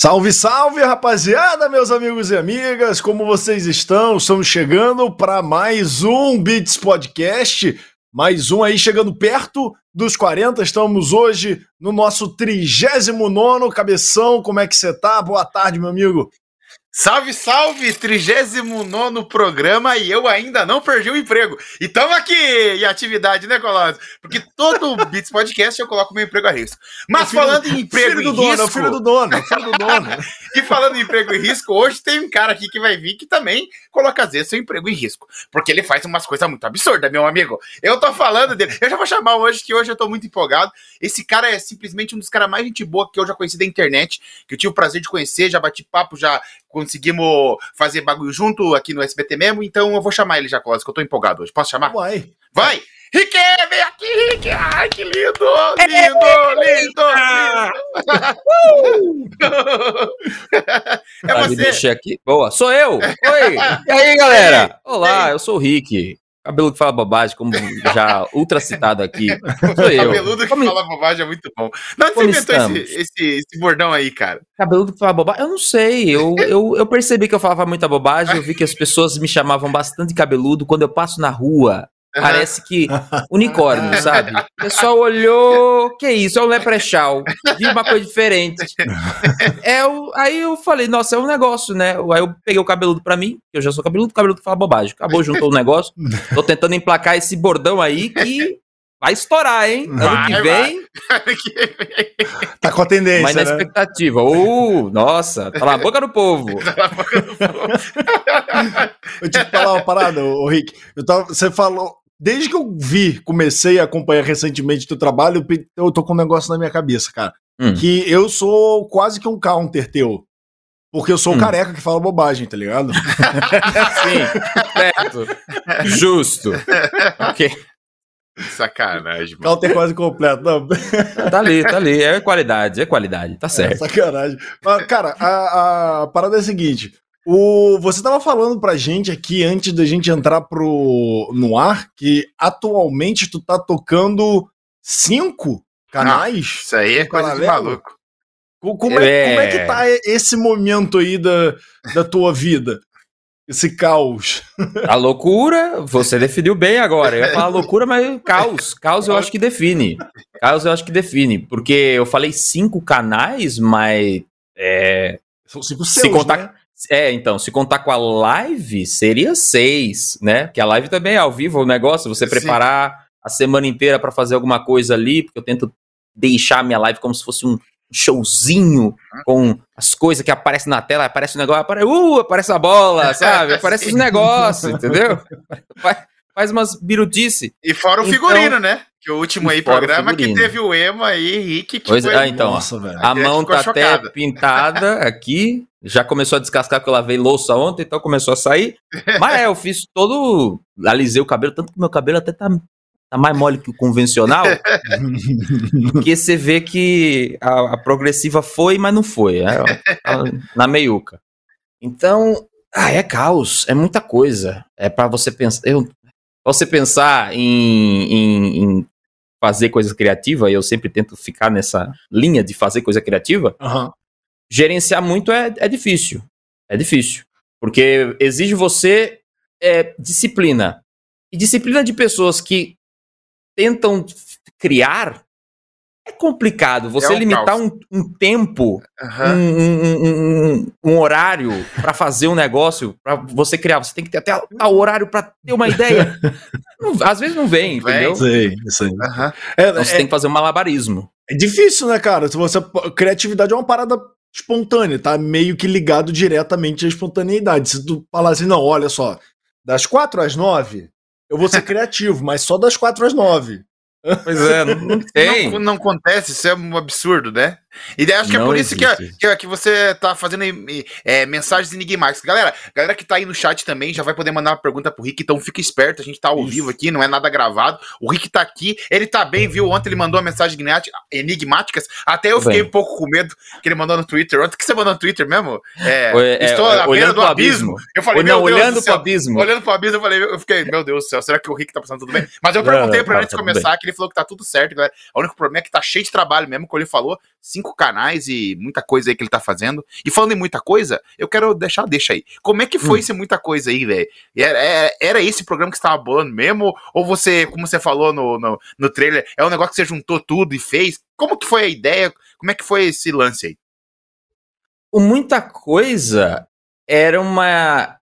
Salve, salve, rapaziada, meus amigos e amigas, como vocês estão? Estamos chegando para mais um Beats Podcast, mais um aí chegando perto dos 40. Estamos hoje no nosso 39 Cabeção. Como é que você tá? Boa tarde, meu amigo. Salve, salve! 39 programa e eu ainda não perdi o emprego. E estamos aqui em atividade, né, Colosio? Porque todo Beats Podcast eu coloco meu emprego a risco. Mas filho, falando em emprego filho do em dono, risco. Filho do dono, filho do dono. e falando em emprego em risco, hoje tem um cara aqui que vai vir que também coloca às vezes seu emprego em risco. Porque ele faz umas coisas muito absurdas, meu amigo. Eu tô falando dele. Eu já vou chamar hoje, que hoje eu tô muito empolgado. Esse cara é simplesmente um dos caras mais gente boa que eu já conheci da internet, que eu tive o prazer de conhecer, já bati papo, já conseguimos fazer bagulho junto aqui no SBT mesmo, então eu vou chamar ele já, Clóvis, que eu tô empolgado hoje. Posso chamar? Vai. Vai! Rick, vem aqui, Rick! Ai, que lindo! Lindo, lindo, lindo! é você. mexer aqui. Boa, sou eu! Oi! E aí, galera? Olá, eu sou o Rick. Cabelo que fala bobagem, como já ultra citado aqui. Sou eu. Cabeludo que como... fala bobagem é muito bom. Não, você inventou esse, esse, esse, bordão aí, cara? Cabeludo que fala bobagem? Eu não sei. Eu, eu, eu percebi que eu falava muita bobagem. Eu vi que as pessoas me chamavam bastante cabeludo. Quando eu passo na rua, Parece que unicórnio, sabe? O pessoal olhou, que isso? É um leprechal. Vi uma coisa diferente. É o, aí eu falei, nossa, é um negócio, né? Aí eu peguei o cabeludo pra mim, eu já sou cabeludo, o cabeludo fala bobagem. Acabou, juntou o negócio. Tô tentando emplacar esse bordão aí que vai estourar, hein? Vai, ano que vem. tá com a tendência. Mas na né? expectativa. Uh, nossa, tá na boca do povo. tá na boca do povo. eu te falar uma parada, ô Rick. Eu tava, você falou. Desde que eu vi, comecei a acompanhar recentemente o teu trabalho, eu tô com um negócio na minha cabeça, cara. Hum. Que eu sou quase que um counter teu. Porque eu sou o hum. careca que fala bobagem, tá ligado? Sim, certo. Justo. ok. Sacanagem, mano. Counter quase completo. Não. Tá ali, tá ali. É qualidade, é qualidade, tá certo. É, sacanagem. Mas, cara, a, a parada é a seguinte: o, você estava falando pra gente aqui, antes da gente entrar pro, no ar, que atualmente tu tá tocando cinco canais? Não, isso aí é coisa de maluco. Como é, é, como é que tá esse momento aí da, da tua vida? Esse caos. A loucura, você definiu bem agora. Eu ia falar loucura, mas caos. Caos eu acho que define. Caos eu acho que define. Porque eu falei cinco canais, mas. É, São cinco seus, se contar, né? É, então, se contar com a live, seria seis, né? Porque a live também é ao vivo o negócio, você preparar Sim. a semana inteira para fazer alguma coisa ali, porque eu tento deixar a minha live como se fosse um showzinho com as coisas que aparecem na tela, aparece um negócio, aparece, uh, aparece a bola, sabe? Aparece os negócios, entendeu? Faz umas birutice. E fora o então, figurino, né? Que o último aí programa que teve o Emo aí, Rick. Que pois, foi... ah, então, Nossa, a mão tá chocada. até pintada aqui, já começou a descascar porque eu lavei louça ontem, então começou a sair. Mas é, eu fiz todo. Alisei o cabelo, tanto que meu cabelo até tá, tá mais mole que o convencional. porque você vê que a, a, progressiva foi, mas não foi. É, na meiuca. Então, ah, é caos, é muita coisa. É para você pensar. Eu, você pensar em, em, em, fazer coisa criativa, e eu sempre tento ficar nessa linha de fazer coisa criativa, uhum gerenciar muito é, é difícil. É difícil. Porque exige você é, disciplina. E disciplina de pessoas que tentam criar é complicado. Você é um limitar um, um, tempo, uhum. um, um, um, horário para fazer um negócio, para você criar. Você tem que ter até o horário para ter uma ideia. não, às vezes não vem, entendeu? Sei, sei. Uhum. É, então você é, tem que fazer um malabarismo. É difícil, né, cara? Se você criatividade é uma parada espontânea, tá meio que ligado diretamente à espontaneidade. Se tu falar assim, não, olha só, das quatro às nove, eu vou ser criativo, mas só das quatro às nove. Pois é, não, não tem. Não, não, acontece, isso é um absurdo, né? E acho que é não é por isso que, que, que, você tá fazendo é, mensagens enigmáticas. Galera, galera que tá aí no chat também já vai poder mandar uma pergunta pro Rick, então fica esperto, a gente tá ao isso. vivo aqui, não é nada gravado. O Rick tá aqui, ele tá bem, viu? Ontem ele mandou uma mensagem enigmáticas, até eu fiquei bem. um pouco com medo que ele mandou no Twitter. Ontem que você mandou no Twitter mesmo? É, é, estou é, à beira do abismo. abismo. Eu falei, não, olhando pro abismo. Olhando pro abismo, eu falei, eu fiquei, meu Deus do céu, será que o Rick tá passando tudo bem? Mas eu perguntei pra ele antes de começar, que ele falou que tá tudo certo, galera. O único problema é que tá cheio de trabalho mesmo, como ele falou, cinco canais e muita coisa aí que ele tá fazendo. E falando em muita coisa, eu quero deixar, deixa aí. Como é que foi hum. ser muita coisa aí, velho? Era, era, era, esse programa que você tava bolando mesmo? Ou você, como você falou no, no, no trailer, é um negócio que você juntou tudo e fez? Como que foi a ideia? Como é que foi esse lance aí? O muita coisa era uma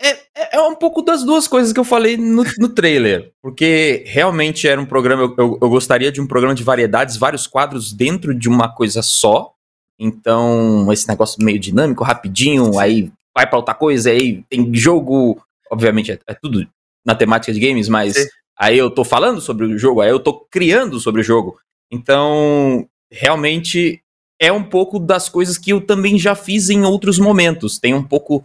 é, é, é um pouco das duas coisas que eu falei no, no trailer. Porque realmente era um programa. Eu, eu, eu, gostaria de um programa de variedades, vários quadros dentro de uma coisa só. Então, esse negócio meio dinâmico, rapidinho, Sim. aí vai pra outra coisa, aí tem jogo. Obviamente, é, é tudo na temática de games, mas Sim. aí eu tô falando sobre o jogo, aí eu tô criando sobre o jogo. Então, realmente é um pouco das coisas que eu também já fiz em outros momentos. Tem um pouco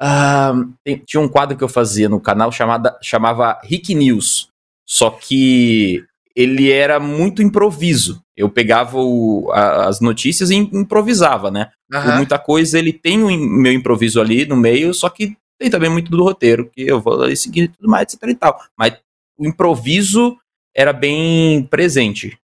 Uh, tem, tinha um quadro que eu fazia no canal chamada, chamava Rick News. Só que ele era muito improviso. Eu pegava o, a, as notícias e improvisava, né? Uhum. Muita coisa, ele tem o meu improviso ali no meio, só que tem também muito do roteiro, que eu vou ali seguir e tudo mais, etc e tal. Mas o improviso era bem presente.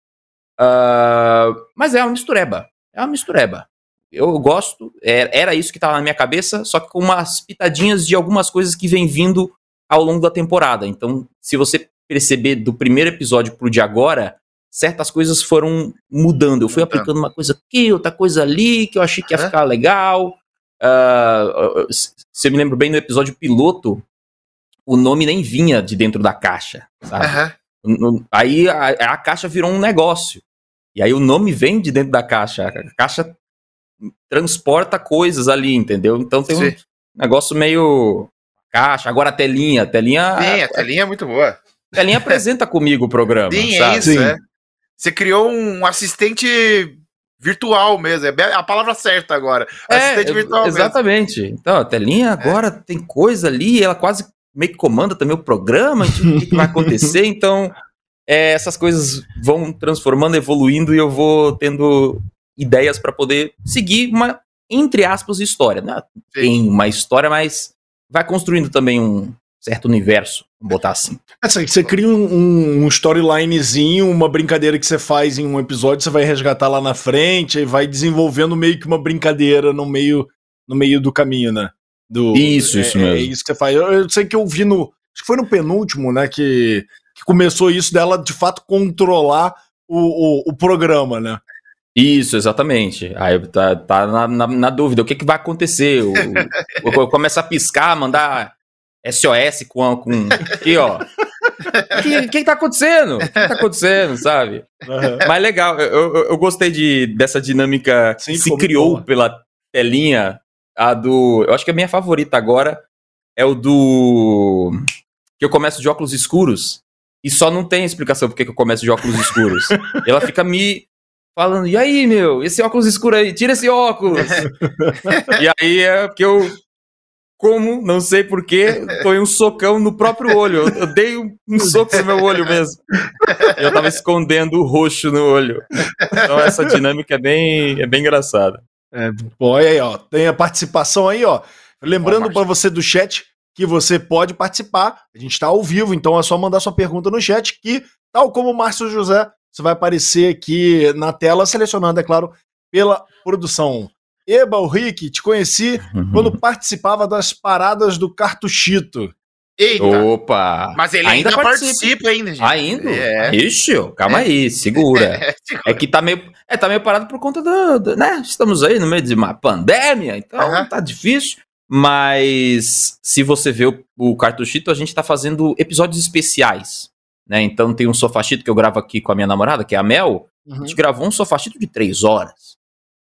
Uh, mas é uma mistureba. É uma mistureba eu gosto, é, era isso que estava na minha cabeça, só que com umas pitadinhas de algumas coisas que vem vindo ao longo da temporada. Então, se você perceber do primeiro episódio pro de agora, certas coisas foram mudando. Eu fui aplicando uma coisa aqui, outra coisa ali, que eu achei que ia ficar legal. Uh, se eu me lembro bem no episódio piloto, o nome nem vinha de dentro da caixa, sabe? Uhum. Aí a, a, caixa virou um negócio. E aí o nome vem de dentro da caixa. A caixa transporta coisas ali, entendeu? Então tem Sim. um negócio meio caixa. Agora a telinha, a telinha. Sim, a telinha é muito boa. A telinha apresenta comigo o programa. Sim, é sabe? é isso, Sim. É. Você criou um assistente virtual mesmo, é a palavra certa agora. É, assistente virtual Exatamente. Mesmo. Então, a telinha agora é. tem coisa ali, ela quase meio que comanda também o programa, tipo, o que, que vai acontecer, então é, essas coisas vão transformando, evoluindo e eu vou tendo ideias para poder seguir uma, entre aspas, história. Né? Tem uma história, mas vai construindo também um certo universo, vamos botar assim. É, você cria um, um storylinezinho, uma brincadeira que você faz em um episódio, você vai resgatar lá na frente e vai desenvolvendo meio que uma brincadeira no meio, no meio do caminho, né? Do, isso, é, isso mesmo. É isso que você faz. Eu, eu, sei que eu vi no. Acho que foi no penúltimo, né? Que, que começou isso dela de fato controlar o, o, o programa, né? Isso, exatamente. Aí tá, tá na, na, na, dúvida, o que, que vai acontecer? O, o, começa a piscar, mandar SOS com. com aqui, ó. O que, que, tá acontecendo? O que, que tá acontecendo, sabe? Uhum. Mas legal, eu, eu, eu, gostei de, dessa dinâmica Sim, que se criou boa. pela telinha. A do. Eu acho que a minha favorita agora é o do. Que eu começo de óculos escuros. E só não tem explicação porque que eu começo de óculos escuros. Ela fica me falando, e aí, meu, esse óculos escuro aí, tira esse óculos. e aí é porque eu, como, não sei porquê, foi um socão no próprio olho. Eu, dei um, um soco no meu olho mesmo. Eu tava escondendo o roxo no olho. Então essa dinâmica é bem, é bem engraçada. É, bom, aí, ó, tem a participação aí, ó. Lembrando para você do chat que você pode participar. A gente está ao vivo, então é só mandar sua pergunta no chat que, tal como o Márcio José você vai aparecer aqui na tela, selecionando, é claro, pela produção. Eba, o Rick, te conheci uhum. quando participava das paradas do Cartuchito. Eita. Opa! Mas ele ainda, ainda participa, participa ainda, gente. Ainda? É. Ixi, calma é. aí, segura. É, é, que tá meio, é, tá meio parado por conta do, do, né? Estamos aí no meio de uma pandemia, então uhum. tá difícil. Mas se você vê o, o Cartuchito, a gente tá fazendo episódios especiais. Né? Então tem um sofachito que eu gravo aqui com a minha namorada, que é a Mel. Uhum. A gente gravou um sofachito de três horas.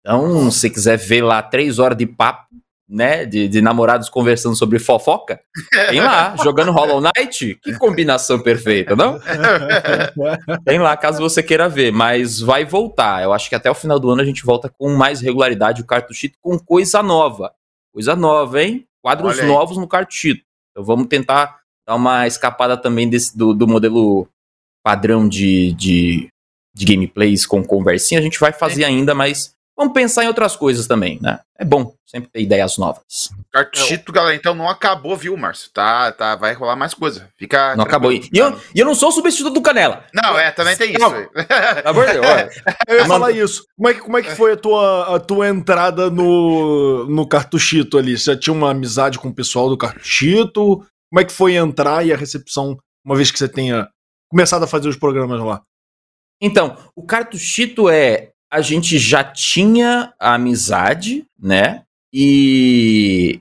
Então, se quiser ver lá três horas de papo, né? De, de namorados conversando sobre fofoca, tem lá, jogando Hollow Knight. Que combinação perfeita, não? tem lá, caso você queira ver. Mas vai voltar. Eu acho que até o final do ano a gente volta com mais regularidade o cartuchito com coisa nova. Coisa nova, hein? Quadros novos no cartuchito. Então vamos tentar dar uma escapada também desse, do, do modelo padrão de, de, de gameplays com conversinha. A gente vai fazer é. ainda, mas vamos pensar em outras coisas também, né? É bom sempre ter ideias novas. Cartito, galera, então não acabou, viu, Márcio? Tá, tá, vai rolar mais coisa. Fica. Não acabou. E eu, e eu não sou o substituto do Canela. Não, é, também tem isso. Amor Deus, eu ia falar isso. Como é que, como é que foi a tua, a tua entrada no, no Cartuchito ali? Você já tinha uma amizade com o pessoal do Cartuchito? Como é que foi entrar e a recepção, uma vez que você tenha começado a fazer os programas lá? Então, o Cartuchito é. A gente já tinha a amizade, né? E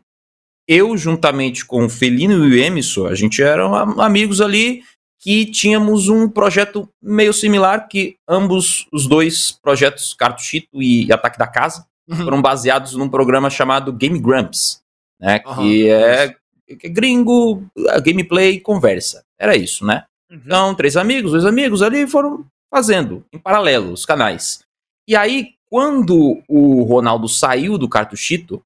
eu, juntamente com o Felino e o Emerson, a gente eram amigos ali que tínhamos um projeto meio similar, que ambos os dois projetos, Cartuchito e Ataque da Casa, uhum. foram baseados num programa chamado Game Grumps, né? Uhum. Que é, que é gringo, gameplay, conversa. Era isso, né? Uhum. Então, três amigos, dois amigos ali foram fazendo em paralelo os canais. E aí, quando o Ronaldo saiu do cartuchito,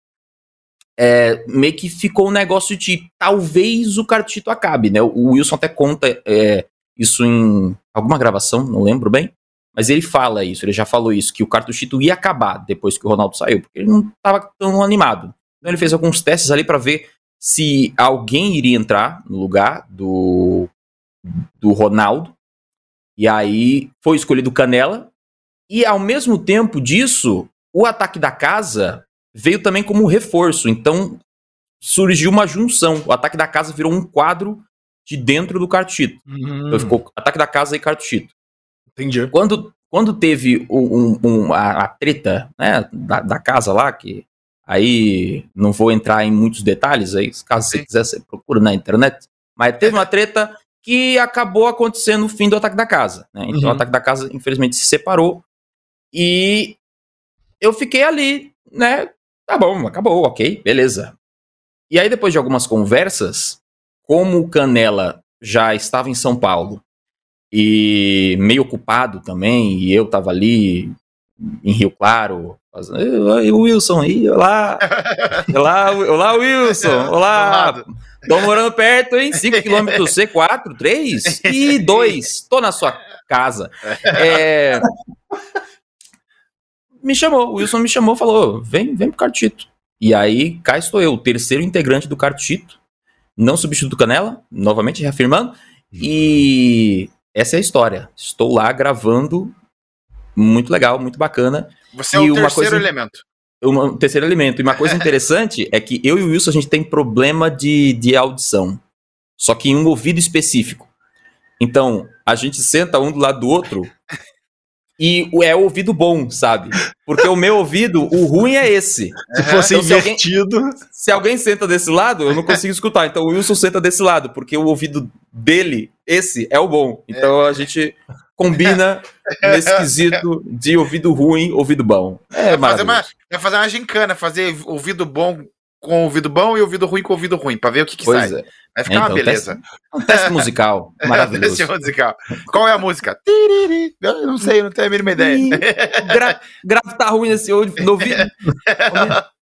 é, meio que ficou um negócio de talvez o cartuchito acabe, né? O Wilson até conta é, isso em alguma gravação, não lembro bem, mas ele fala isso, ele já falou isso, que o cartuchito ia acabar depois que o Ronaldo saiu, porque ele não estava tão animado. Então ele fez alguns testes ali para ver se alguém iria entrar no lugar do, do Ronaldo, e aí foi escolhido Canela. E ao mesmo tempo disso, o ataque da casa veio também como reforço. Então surgiu uma junção. O ataque da casa virou um quadro de dentro do cartuchito. Uhum. Então ficou ataque da casa e cartuchito. Entendi. Quando, quando teve um, um, a, a, treta né, da, da, casa lá, que aí não vou entrar em muitos detalhes, aí caso você quiser, você procura na internet. Mas teve uma treta que acabou acontecendo o fim do ataque da casa. Né? Então uhum. o ataque da casa, infelizmente, se separou. E eu fiquei ali, né? Tá bom, acabou, ok, beleza. E aí, depois de algumas conversas, como o Canela já estava em São Paulo e meio ocupado também, e eu tava ali em Rio Claro, o Wilson aí, olá, olá, olá Wilson, olá, Tô morando perto, hein? 5km C4, 3 e 2. Tô na sua casa. É... Me chamou, o Wilson me chamou, falou: vem, vem pro Cartito. E aí, cá estou eu, o terceiro integrante do Cartito, não substituto Canela, novamente reafirmando. E essa é a história. Estou lá gravando, muito legal, muito bacana. Você é e o terceiro coisa... elemento um terceiro elemento. E uma coisa interessante é que eu e o Wilson a gente tem problema de, de audição. Só que em um ouvido específico. Então, a gente senta um do lado do outro e é o ouvido bom, sabe? Porque o meu ouvido, o ruim é esse. Se fosse então, invertido. Se alguém, se alguém, senta desse lado, eu não consigo escutar. Então o Wilson senta desse lado, porque o ouvido dele, esse, é o bom. Então a gente combina nesse quesito de ouvido ruim, ouvido bom. É, vai fazer uma, vai fazer uma gincana, fazer ouvido bom com ouvido bom e ouvido ruim com ouvido ruim, pra ver o que, que sai. É. Vai ficar então, uma beleza. Teste, um teste musical. Maravilhoso. teste musical. Qual é a música? Eu não sei, não tenho a mínima ideia. Gra grave tá ruim nesse ouvido.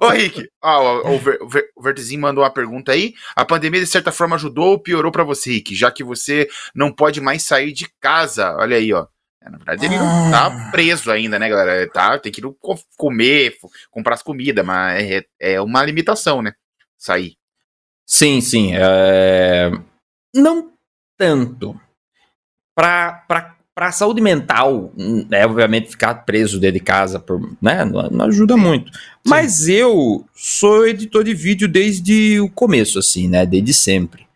Ô, Rick, ó, o, Ver, o Vertezinho mandou uma pergunta aí. A pandemia, de certa forma, ajudou ou piorou para você, Rick? Já que você não pode mais sair de casa. Olha aí, ó. É, na verdade, ele não tá ah. preso ainda, né, galera? Tá, tem que ir comer, comprar as comidas, mas é, é uma limitação, né? Sair. Sim, sim. É... Não tanto. Pra, pra para a saúde mental, é obviamente ficar preso dentro de casa, por, né, não, não ajuda muito. Sim. Mas eu sou editor de vídeo desde o começo, assim, né, desde sempre.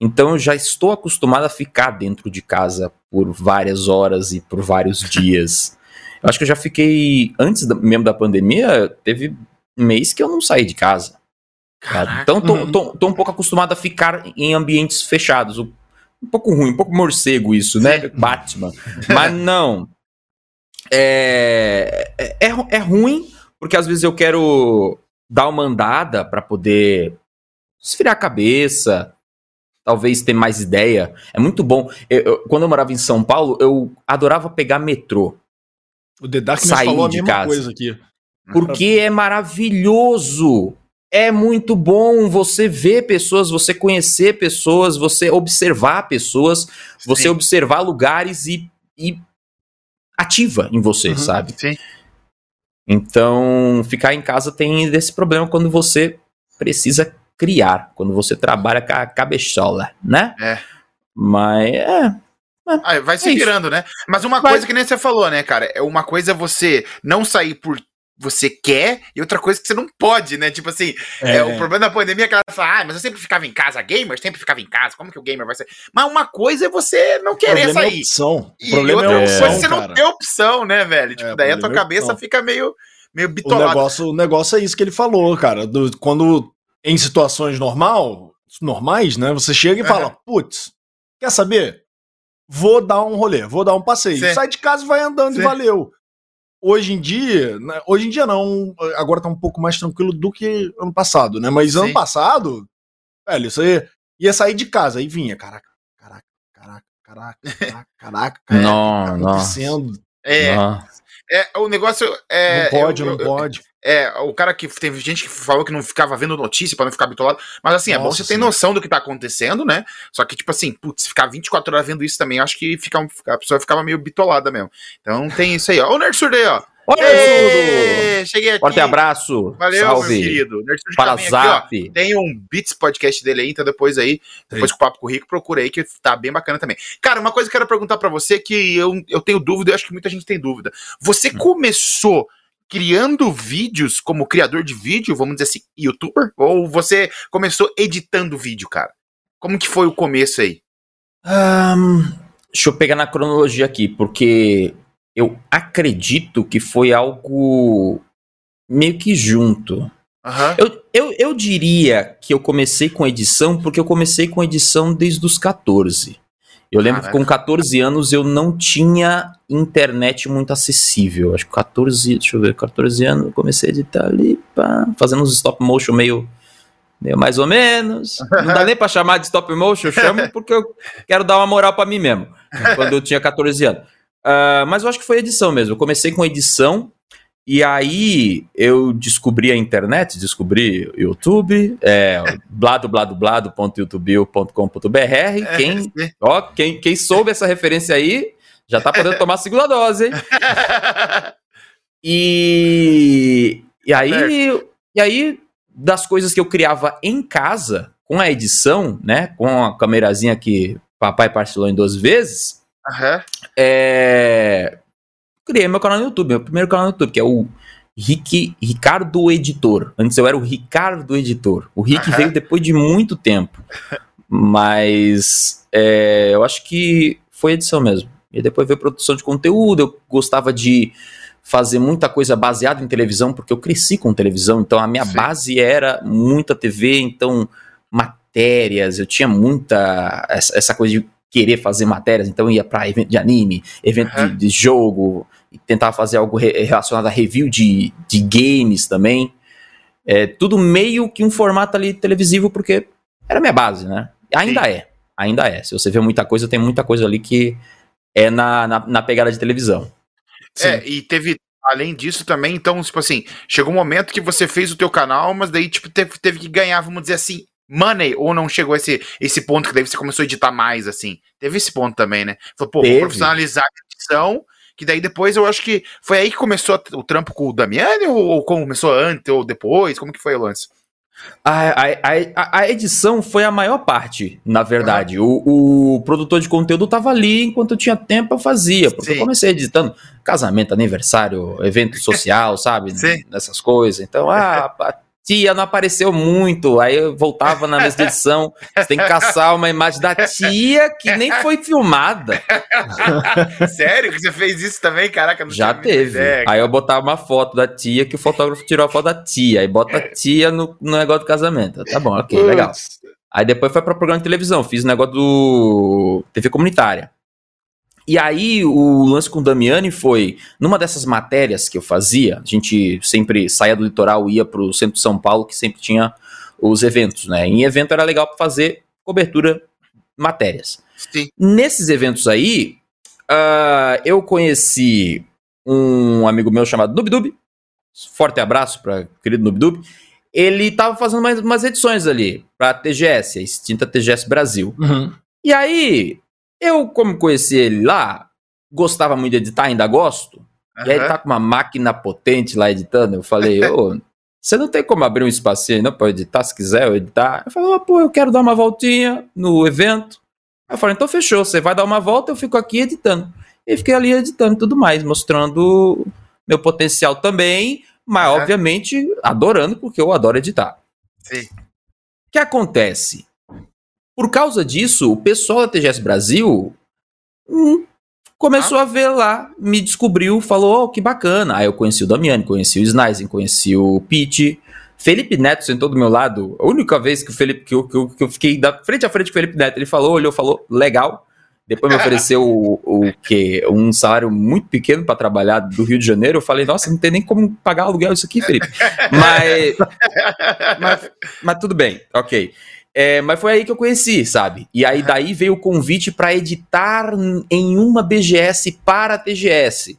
Então eu já estou acostumado a ficar dentro de casa por várias horas e por vários dias. Eu acho que eu já fiquei, antes da, mesmo da pandemia, teve um mês que eu não saí de casa. Então tô, tô, tô, um pouco acostumado a ficar em ambientes fechados. O um pouco ruim, um pouco morcego isso, né? Batman. Mas não. É, é, é, é ruim, porque às vezes eu quero dar uma andada para poder esfriar a cabeça, talvez ter mais ideia. É muito bom. Eu, eu, quando eu morava em São Paulo, eu adorava pegar metrô. O The Dark falou a mesma casa. coisa aqui. Porque é maravilhoso é muito bom você ver pessoas, você conhecer pessoas, você observar pessoas, você observar lugares e, e ativa em você, uhum, sabe? Sim. Então, ficar em casa tem esse problema quando você precisa criar, quando você trabalha com a cabeçola, né? É. Mas é. Ah, vai se é virando, né? Mas uma vai. coisa que nem você falou, né, cara? É uma coisa é você não sair por você quer e outra coisa que você não pode, né? Tipo assim, é. é o problema da pandemia é que ela fala, ah, mas eu sempre ficava em casa, gamer sempre ficava em casa, como que o gamer vai ser? Mas uma coisa é você não querer o sair. É opção. E o problema outra é opção, coisa é você cara. não ter opção, né, velho? Tipo, é, daí a tua cabeça fica meio, meio bitolada. O negócio, o negócio é isso que ele falou, cara. Do, quando em situações normal, normais, né? Você chega e fala, putz, quer saber? Vou dar um rolê, vou dar um passeio. Sim. Sai de casa e vai andando Sim. e valeu. Hoje em dia, né, hoje em dia não, agora tá um pouco mais tranquilo do que ano passado, né? Mas Sim. ano passado, velho, você ia sair de casa e vinha, caraca, caraca, caraca, caraca, caraca, caraca, caraca, não, tá acontecendo? É, é, o negócio é. Não pode, eu, não eu, pode. É, o cara que teve gente que falou que não ficava vendo notícia para não ficar bitolado. Mas assim, Nossa, é bom você ter noção do que tá acontecendo, né? Só que, tipo assim, putz, ficar 24 horas vendo isso também, acho que fica, a pessoa ficava meio bitolada mesmo. Então tem isso aí, ó. Ô, Nerd Surday, ó. Oi, Ei, cheguei aqui. Forte abraço. Valeu, Salve. meu querido. Para Zap. Aqui, tem um Beats podcast dele aí, então depois aí, depois Sim. com o Papo com o Rico, procura aí que tá bem bacana também. Cara, uma coisa que eu quero perguntar para você que eu, eu tenho dúvida, eu acho que muita gente tem dúvida. Você hum. começou criando vídeos como criador de vídeo, vamos dizer assim, youtuber? Ou você começou editando vídeo, cara? Como que foi o começo aí? Um, deixa eu pegar na cronologia aqui, porque eu acredito que foi algo meio que junto. Uhum. Eu, eu, eu diria que eu comecei com edição porque eu comecei com edição desde os 14. Eu lembro Caraca. que com 14 anos eu não tinha internet muito acessível. Acho que 14, deixa eu ver, 14 anos eu comecei a editar ali, pá, fazendo uns stop motion meio, meio mais ou menos. Não dá nem pra chamar de stop motion, eu chamo porque eu quero dar uma moral para mim mesmo, quando eu tinha 14 anos. Uh, mas eu acho que foi edição mesmo. Eu comecei com edição e aí eu descobri a internet, descobri o YouTube, é, bladobladoblado.youtube.com.br. É, quem, ó, quem, quem soube essa referência aí já tá podendo tomar a segunda dose, hein? E, e aí, e aí, das coisas que eu criava em casa, com a edição, né? Com a câmerazinha que papai parcelou em duas vezes. Uhum. É, criei meu canal no YouTube, meu primeiro canal no YouTube, que é o Rick, Ricardo Editor. Antes eu era o Ricardo Editor. O Rick uhum. veio depois de muito tempo. Mas é, eu acho que foi edição mesmo. E depois veio produção de conteúdo. Eu gostava de fazer muita coisa baseada em televisão, porque eu cresci com televisão, então a minha Sim. base era muita TV, então matérias, eu tinha muita essa, essa coisa de querer fazer matérias, então ia para evento de anime, evento uhum. de, de, jogo, tentava fazer algo re relacionado a review de, de games também. É, tudo meio que um formato ali televisivo, porque era minha base, né? Ainda Sim. é, ainda é. Se você vê muita coisa, tem muita coisa ali que é na, na, na pegada de televisão. Sim. É, e teve, além disso também, então, tipo assim, chegou um momento que você fez o teu canal, mas daí, tipo, teve, teve que ganhar, vamos dizer assim, money ou não chegou a esse, esse ponto que daí você começou a editar mais, assim? Teve esse ponto também, né? Falou, pô, vou profissionalizar a edição, que daí depois eu acho que foi aí que começou o trampo com o Damiani, ou, ou começou antes ou depois? Como que foi o lance? A, a, a, a, edição foi a maior parte, na verdade. Uhum. O, o, produtor de conteúdo tava ali enquanto eu tinha tempo, eu fazia. Porque Sim. eu comecei editando casamento, aniversário, evento social, sabe? Sim. Essas coisas. Então, ah, tia não apareceu muito. Aí eu voltava na mesa de edição. Você tem que caçar uma imagem da tia que nem foi filmada. Sério que você fez isso também? Caraca, não Já teve. Ideia, aí eu botava uma foto da tia que o fotógrafo tirou a foto da tia. Aí bota a tia no, no negócio do casamento. Tá bom, ok, legal. Aí depois foi para programa de televisão. Fiz o negócio do TV comunitária. E aí, o lance com o Damiani foi, numa dessas matérias que eu fazia, a gente sempre saía do litoral, ia para o centro de São Paulo, que sempre tinha os eventos, né? Em evento era legal para fazer cobertura matérias. Sim. Nesses eventos aí, uh, eu conheci um amigo meu chamado Nubdub, forte abraço para querido Nubdub, ele estava fazendo mais umas edições ali para TGS, a extinta TGS Brasil. Uhum. E aí, eu, como conheci ele lá, gostava muito de editar, ainda gosto. Uhum. E aí ele tá com uma máquina potente lá editando. Eu falei, ô, você não tem como abrir um espacinho aí, não, pra editar, se quiser eu editar? Eu falei, oh, pô, eu quero dar uma voltinha no evento. Eu falei, então fechou, você vai dar uma volta, eu fico aqui editando. E fiquei ali editando tudo mais, mostrando meu potencial também, mas uhum. obviamente adorando, porque eu adoro editar. Sim. O que acontece? Por causa disso, o pessoal da TGS Brasil hum, começou ah. a ver lá, me descobriu, falou, oh, que bacana. Aí eu conheci o Damiani, conheci o Snizen, conheci o Pete. Felipe Neto sentou do meu lado. A única vez que o Felipe que eu, que eu, que eu fiquei da frente a frente com o Felipe Neto, ele falou, olhou, falou, legal. Depois me ofereceu o, o quê? Um salário muito pequeno para trabalhar do Rio de Janeiro. Eu falei, nossa, não tem nem como pagar aluguel isso aqui, Felipe. Mas, mas, mas tudo bem, ok. É, mas foi aí que eu conheci, sabe? E aí daí veio o convite para editar em uma BGS para a TGS.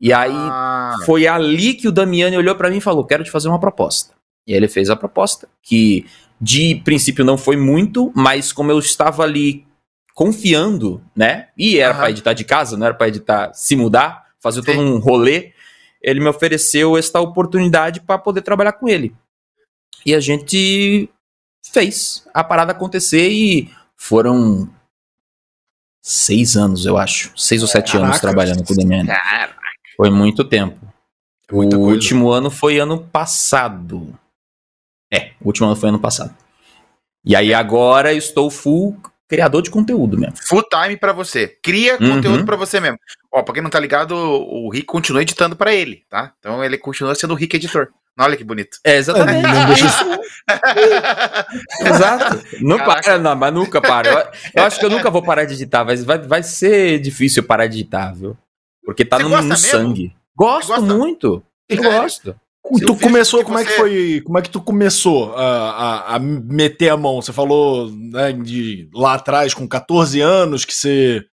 E aí ah. foi ali que o Damiani olhou para mim e falou: "Quero te fazer uma proposta". E aí ele fez a proposta, que de princípio não foi muito, mas como eu estava ali confiando, né? E era uhum. para editar de casa, não era para editar se mudar, fazer Sim. todo um rolê. Ele me ofereceu esta oportunidade para poder trabalhar com ele. E a gente fez a parada acontecer e foram seis anos, eu acho. Seis ou sete Caraca, anos trabalhando com o Demian. Foi muito tempo. Muita o coisa. último ano foi ano passado. É, o último ano foi ano passado. E aí agora estou full criador de conteúdo mesmo. Full time para você. Cria uhum. conteúdo para você mesmo. Ó, pra quem não tá ligado, o Rick continua editando para ele, tá? Então ele continua sendo o Rick editor. Olha que bonito. É, exatamente. Não deixa isso. Exato. Não para, não, mas nunca para. Eu, eu, acho que eu nunca vou parar de editar, mas vai, vai ser difícil parar de editar, viu? Porque tá no, no sangue. Gosto muito. Eu é. gosto. Tu começou, como você... é que foi? Como é que tu começou a, a, a, meter a mão? Você falou né, de lá atrás, com 14 anos, que você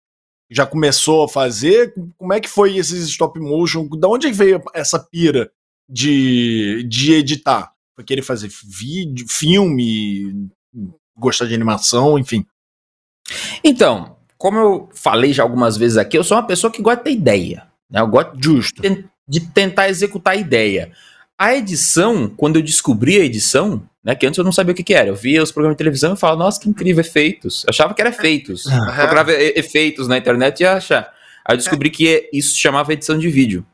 já começou a fazer. Como é que foi esses stop motion? Da onde veio essa pira de, de editar? Foi querer fazer vídeo, filme, gostar de animação, enfim. Então, como eu falei já algumas vezes aqui, eu sou uma pessoa que gosta de ter ideia. Né? Eu gosto Justo. De, de tentar executar a ideia. A edição, quando eu descobri a edição, né, que antes eu não sabia o que, que era. Eu via os programas de televisão e falava, nossa, que incrível, efeitos. Eu achava que era efeitos. Uhum. Eu procurava efeitos na internet e ia achar. Aí eu descobri que isso chamava edição de vídeo.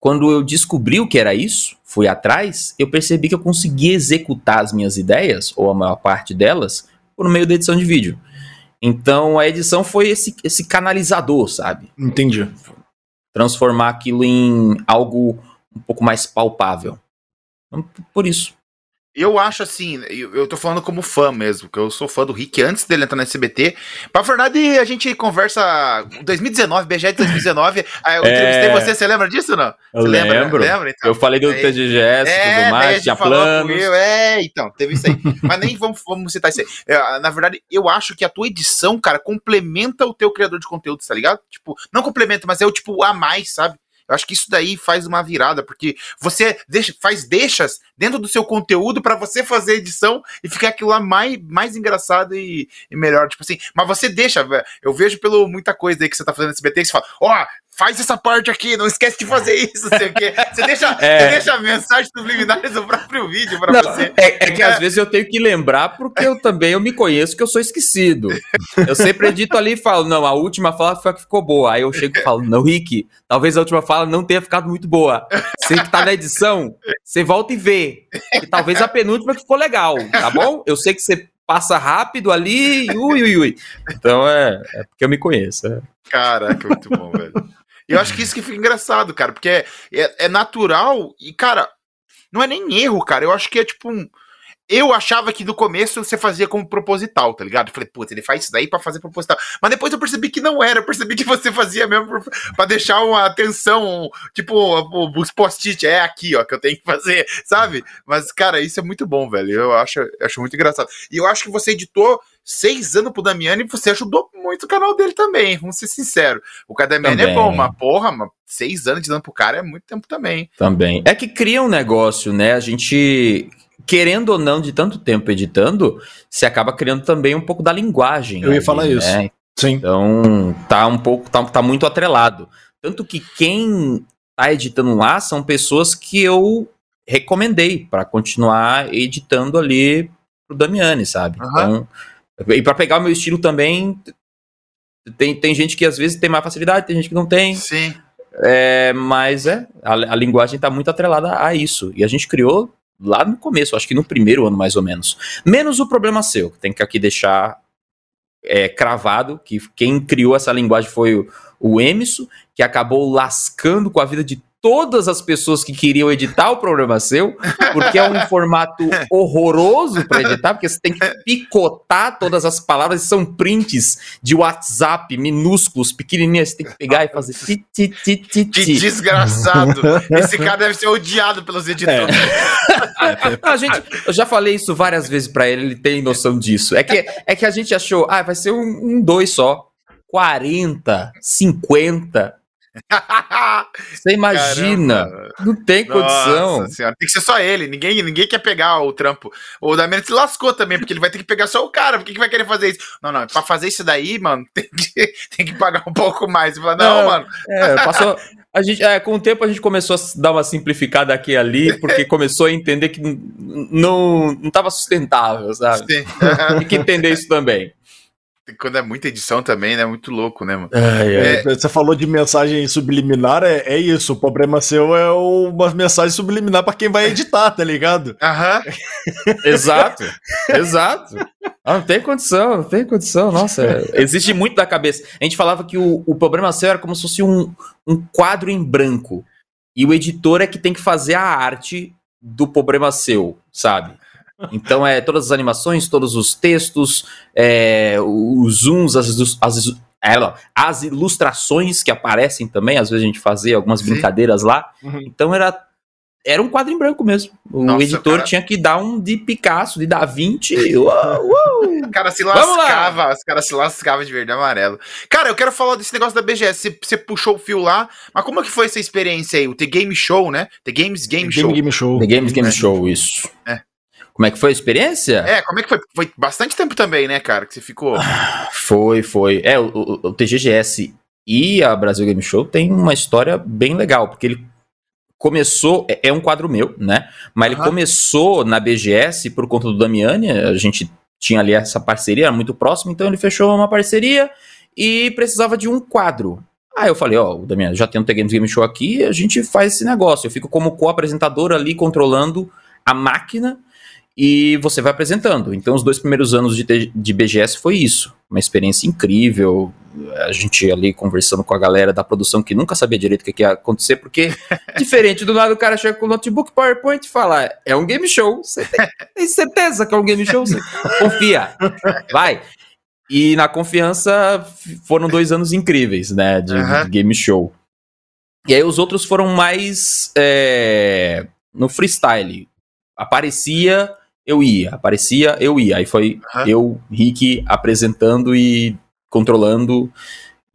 Quando eu descobri o que era isso, fui atrás, eu percebi que eu conseguia executar as minhas ideias, ou a maior parte delas, por meio da edição de vídeo. Então a edição foi esse, esse canalizador, sabe? Entendi. Transformar aquilo em algo um pouco mais palpável. Então, por isso. Eu acho assim, eu, eu tô falando como fã mesmo, que eu sou fã do Rick antes dele entrar no SBT. Pra verdade, a gente conversa 2019, BG de 2019. Aí eu é... entrevistei você, você lembra disso não? Eu você lembro. Lembra? lembra então? Eu falei do TGGS e é, tudo mais, tinha planos. Eu, é, então, teve isso aí. Mas nem vamos, vamos citar isso aí. É, na verdade, eu acho que a tua edição, cara, complementa o teu criador de conteúdo, tá ligado? Tipo, não complementa, mas é o tipo a mais, sabe? Eu acho que isso daí faz uma virada, porque você deixa, faz deixas dentro do seu conteúdo para você fazer edição e ficar aquilo lá mais, mais engraçado e, e, melhor. Tipo assim, mas você deixa, eu vejo pelo muita coisa aí que você tá fazendo no SBT que você fala, ó, oh, faz essa parte aqui, não esquece de fazer isso, sei o quê. Você deixa, é. você deixa mensagens subliminares no próprio vídeo para você. É, é que é. às vezes eu tenho que lembrar, porque eu também eu me conheço que eu sou esquecido. Eu sempre edito ali e falo, não, a última fala foi a que ficou boa. Aí eu chego e falo, não, Rick, talvez a última fala não tenha ficado muito boa. Você que tá na edição, você volta e vê. E talvez a penúltima que ficou legal, tá bom? Eu sei que você passa rápido ali, ui, ui, ui. Então é, é porque eu me conheço. É. Caraca, muito bom, velho. Eu acho que isso que fica engraçado, cara, porque é, é, é, natural e, cara, não é nem erro, cara. Eu acho que é tipo um. Eu achava que no começo você fazia como proposital, tá ligado? Eu falei, putz, ele faz isso daí pra fazer proposital. Mas depois eu percebi que não era, eu percebi que você fazia mesmo pra deixar uma atenção, tipo, os post-it, é aqui, ó, que eu tenho que fazer, sabe? Mas, cara, isso é muito bom, velho. Eu acho, eu acho muito engraçado. E eu acho que você editou seis anos pro Damiani e você ajudou muito o canal dele também, vamos ser sinceros. O Damiani é bom, mas porra, mas seis anos de dando pro cara é muito tempo também. Também. É que cria um negócio, né? A gente querendo ou não, de tanto tempo editando, se acaba criando também um pouco da linguagem. Eu ia falar né? isso. Sim. Então, tá um pouco, tá, tá muito atrelado. Tanto que quem tá editando lá são pessoas que eu recomendei para continuar editando ali pro Damiani, sabe? Uhum. Então, e para pegar o meu estilo também, tem, tem gente que às vezes tem mais facilidade, tem gente que não tem. Sim. É, mas é, a, a linguagem está muito atrelada a isso. E a gente criou lá no começo, acho que no primeiro ano mais ou menos. Menos o problema seu, tem que aqui deixar é, cravado que quem criou essa linguagem foi o, o Emerson, que acabou lascando com a vida de todas as pessoas que queriam editar o programa seu, porque é um formato horroroso para editar, porque você tem que picotar todas as palavras, são prints de WhatsApp minúsculos, pequenininhos, você tem que pegar e fazer ti, ti, ti, ti, ti. Que desgraçado! Esse cara deve ser odiado pelos editores. É. a gente, eu já falei isso várias vezes para ele, ele tem noção disso. É que, é que a gente achou, ah, vai ser um, um dois só. 40, 50, você imagina? Caramba. Não tem condição. Nossa senhora. Tem que ser só ele. Ninguém, ninguém quer pegar o trampo. O Damiano se lascou também, porque ele vai ter que pegar só o cara. Por que, que vai querer fazer isso? Não, não. Pra fazer isso daí, mano, tem que, tem que pagar um pouco mais. Fala, não, não, mano. É, passou. A gente, é, com o tempo a gente começou a dar uma simplificada aqui e ali, porque começou a entender que não, não tava sustentável, sabe? Sim. Tem que entender isso também quando é muita edição também, né? Muito louco, né, mano? É, é. Você falou de mensagem subliminar, é, é isso. O problema seu é uma mensagem subliminar para quem vai editar, tá ligado? Aham. exato, exato. Ah, não tem condição, não tem condição. Nossa, é, existe muito da cabeça. A gente falava que o, o problema seu era como se fosse um, um quadro em branco. E o editor é que tem que fazer a arte do problema seu, sabe? Então é todas as animações, todos os textos, é, os zooms, as, as, é, as ilustrações que aparecem também, às vezes a gente fazia algumas Sim. brincadeiras lá. Uhum. Então era era um quadro em branco mesmo. O Nossa, editor cara... tinha que dar um de Picasso, de Da Vinci. Uou, uou. O cara se lascava, os caras se lascavam de verde e amarelo. Cara, eu quero falar desse negócio da BGS. Você, puxou o fio lá, mas como é que foi essa experiência aí? O The Game Show, né? The Games Game, The Show. Game Show. The Games Game é. Show, isso. É. Como é que foi a experiência? É, como é que foi? Foi bastante tempo também, né, cara, que você ficou. foi, foi. É, o, o, o TGGS e a Brasil Game Show tem uma história bem legal, porque ele começou, é, é um quadro meu, né? Mas uhum. ele começou na BGS por conta do Damiani, a gente tinha ali essa parceria, era muito próximo, então ele fechou uma parceria e precisava de um quadro. Aí eu falei, ó, oh, Damiani, já tem um The Games Game Show aqui, a gente faz esse negócio. Eu fico como co-apresentador ali, controlando a máquina e você vai apresentando. Então, os dois primeiros anos de, de BGS foi isso. Uma experiência incrível. A gente ali conversando com a galera da produção que nunca sabia direito o que, que ia acontecer, porque, diferente do lado, o cara chega com o notebook PowerPoint e fala: é um game show. Você tem, tem certeza que é um game show? Confia. Vai. E na confiança foram dois anos incríveis, né? De, uhum. de game show. E aí os outros foram mais é, no freestyle. Aparecia eu ia. Aparecia, eu ia. Aí foi uhum. eu, Rick, apresentando e controlando.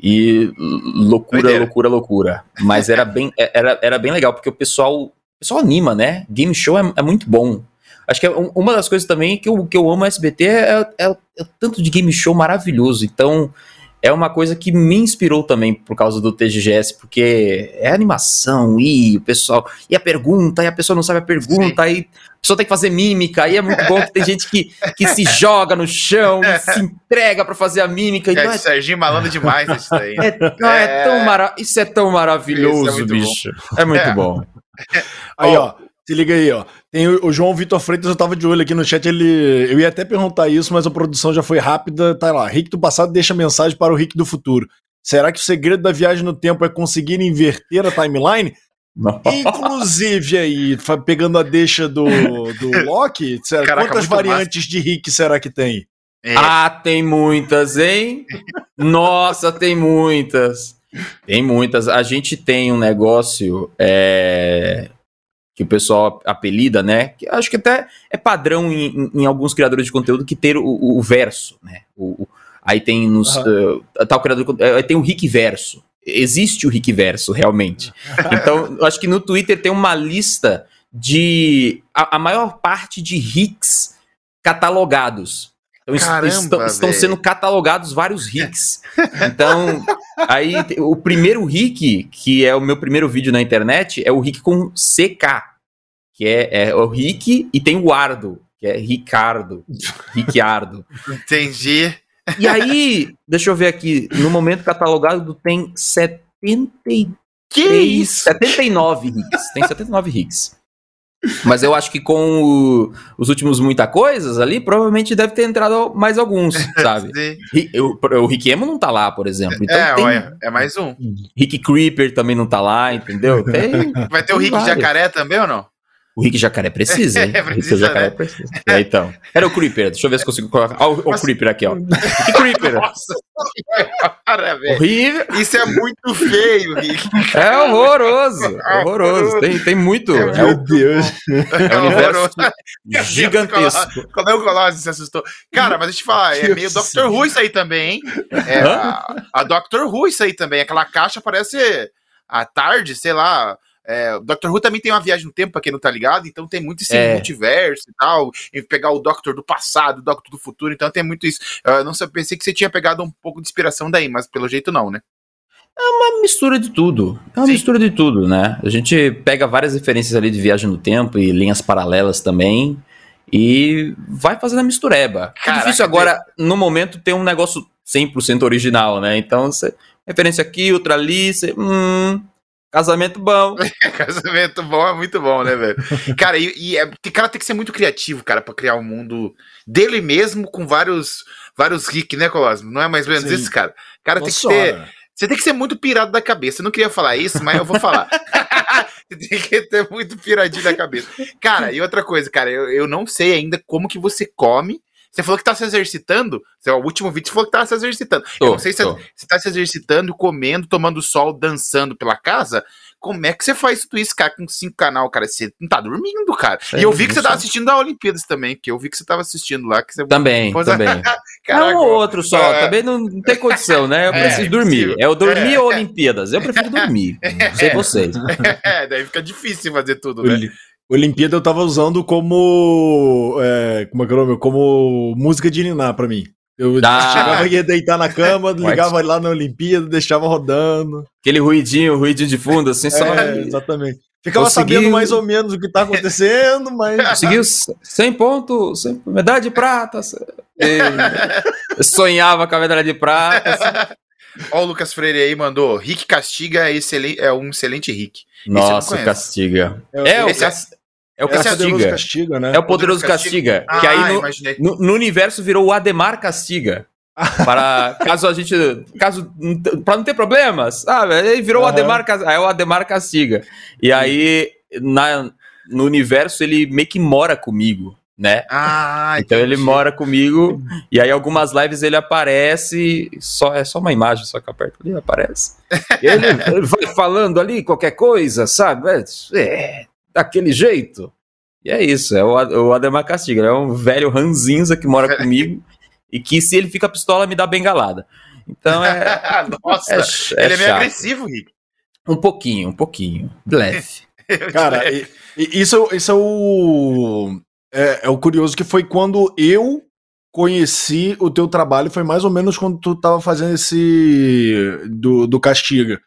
E loucura, loucura, loucura. Mas era bem, é, era, era bem legal, porque o pessoal, o pessoal anima, né? Game show é, é muito bom. Acho que é uma das coisas também que eu, que eu amo SBT é, é, é o tanto de game show maravilhoso. Então, é uma coisa que me inspirou também por causa do TGS, porque é animação e o pessoal. E a pergunta, e a pessoa não sabe a pergunta, Sim. aí a pessoa tem que fazer mímica, aí é muito bom que tem gente que, que se joga no chão e se entrega para fazer a mímica. É, é, Serginho malandro demais isso daí. É, não, é, é tão mara... Isso é tão maravilhoso, é bicho. Bom. É muito bom. Aí, ó. Se liga aí, ó. Tem o, o João Vitor Freitas, eu tava de olho aqui no chat, ele. Eu ia até perguntar isso, mas a produção já foi rápida. Tá lá. Rick do passado deixa mensagem para o Rick do futuro. Será que o segredo da viagem no tempo é conseguir inverter a timeline? Inclusive aí, pegando a deixa do, do Loki, Caraca, quantas variantes massa. de Rick será que tem? É. Ah, tem muitas, hein? Nossa, tem muitas. Tem muitas. A gente tem um negócio. É que o pessoal apelida, né? Que acho que até é padrão em, em alguns criadores de conteúdo que ter o, o verso, né? O, o, aí tem nos uhum. uh, tal criador de, uh, tem o Rick Verso. Existe o Rick Verso realmente. então, eu acho que no Twitter tem uma lista de a, a maior parte de Ricks catalogados. Então, Caramba, estão, estão, sendo catalogados vários Ricks. Então, Aí o primeiro Rick, que é o meu primeiro vídeo na internet, é o Rick com CK. Que é, é o Rick e tem o Ardo, que é Ricardo. Ricciardo. Entendi. E aí, deixa eu ver aqui, no momento catalogado tem 73. Que isso? 79 Ricks. Tem 79 Ricks. Mas eu acho que com o, os últimos muita coisas ali, provavelmente deve ter entrado mais alguns, sabe? o, o Rick Emo não tá lá, por exemplo. Então é, tem, é mais um. Rick Creeper também não tá lá, entendeu? Tem, Vai ter o Rick vários. Jacaré também ou não? O Rick Jacaré precisa, hein? É, precisa, o Rick Jacaré né? precisa. É, então. Era o Creeper. Deixa eu ver se consigo colocar. Olha o, o Creeper aqui, ó. Que Creeper? Nossa. Horrível. Isso é muito feio, Rick. É horroroso. É horroroso. Tem, tem muito. É, meu Deus. É um universo gigantesco. Como é o Colossus se assustou? Cara, mas deixa eu te falar, é meio Doctor Who isso aí também, hein? É, a, a Doctor Who isso aí também. Aquela caixa parece à tarde, sei lá é, o Doctor Who também tem uma viagem no tempo, pra quem não tá ligado, então tem muito esse é. multiverso e tal, e pegar o Doctor do passado, o Doctor do futuro, então tem muito isso. Eu não sei, pensei que você tinha pegado um pouco de inspiração daí, mas pelo jeito não, né? É uma mistura de tudo. É uma Sim. mistura de tudo, né? A gente pega várias referências ali de viagem no tempo e linhas paralelas também. E vai fazendo a mistureba. É Caraca, é difícil agora, no momento, ter um negócio 100% original, né? Então, você, referência aqui, outra ali, você, hum, Casamento bom. Casamento bom é muito bom, né, velho? cara, e, e é, cara tem que ser muito criativo, cara, para criar um mundo dele mesmo com vários vários Rick, né, Colosmo? Não é mais ou menos Sim. isso, cara? Cara, tem que ter. Você tem que ser muito pirado da cabeça. Eu não queria falar isso, mas eu vou falar. tem que ter muito piradinho da cabeça. Cara, e outra coisa, cara, eu, eu não sei ainda como que você come você falou que tá se exercitando. Seu último vídeo você falou que tá se exercitando. Tô, eu não sei se você tá se exercitando, comendo, tomando sol, dançando pela casa. Como é que você faz tudo isso, cara, com cinco canal, cara? Você não tá dormindo, cara. É, e eu vi que você tava assistindo a Olimpíadas também, que eu vi que você tava assistindo lá. Que você... Também, também. Caraca, um ou outro só, é. também não, não, tem condição, né? Eu é, preciso dormir. É o dormir é. ou Olimpíadas? Eu prefiro dormir. Não sei vocês. É, daí fica difícil fazer tudo, né? Olimpíada eu tava usando como. É, como é que é o nome? Como música de Niná pra mim. Eu ah. chegava ia deitar na cama, ligava lá na Olimpíada, deixava rodando. Aquele ruidinho, ruidinho de fundo, assim, só. É, exatamente. Ficava Conseguiu... sabendo mais ou menos o que tá acontecendo, mas. Conseguiu 100 pontos, 100... medalha de prata. Eu sonhava com a medalha de prata. Assim. Ó, o Lucas Freire aí mandou: Rick Castiga é, excelente, é um excelente Rick. Nossa, Castiga. É, é, o, é, é o Castiga. É o Poderoso Castiga, né? É o Poderoso Castiga. castiga. que aí ah, no, no, no, universo virou o Ademar Castiga. para caso a gente. Caso. Pra não ter problemas, sabe? Aí virou uhum. o Ademar É o Ademar Castiga. E aí, na, no universo, ele meio que mora comigo né? Ah, então entendi. ele mora comigo e aí algumas lives ele aparece, só é só uma imagem, só que aperta ali aparece. Ele, ele, vai falando ali qualquer coisa, sabe? É, é, daquele jeito. E é isso, é o, o Ademar Castiga, é um velho ranzinza que mora comigo e que se ele fica pistola me dá bengalada. Então é. Nossa, é, é ele é meio agressivo, Rick. Um pouquinho, um pouquinho. Leve. Cara, isso, isso é o é, é o curioso que foi quando eu conheci o teu trabalho, foi mais ou menos quando tu tava fazendo esse do, do Castiga.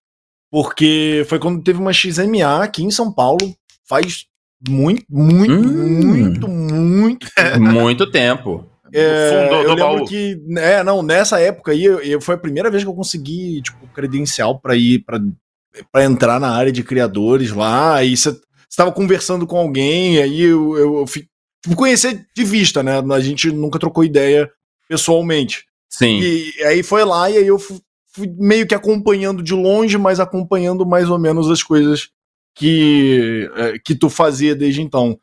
Porque foi quando teve uma XMA aqui em São Paulo, faz muito, muito, hum. muito, muito tempo. Muito tempo. É, eu lembro baú. que, é, não, nessa época aí, eu, eu, foi a primeira vez que eu consegui, tipo, credencial para ir, para entrar na área de criadores lá, aí você estava conversando com alguém, aí eu, eu, eu tipo, conhecer de vista, né? A gente nunca trocou ideia pessoalmente. Sim. E aí foi lá e aí eu fui, fui meio que acompanhando de longe, mas acompanhando mais ou menos as coisas que, é, que tu fazia desde então.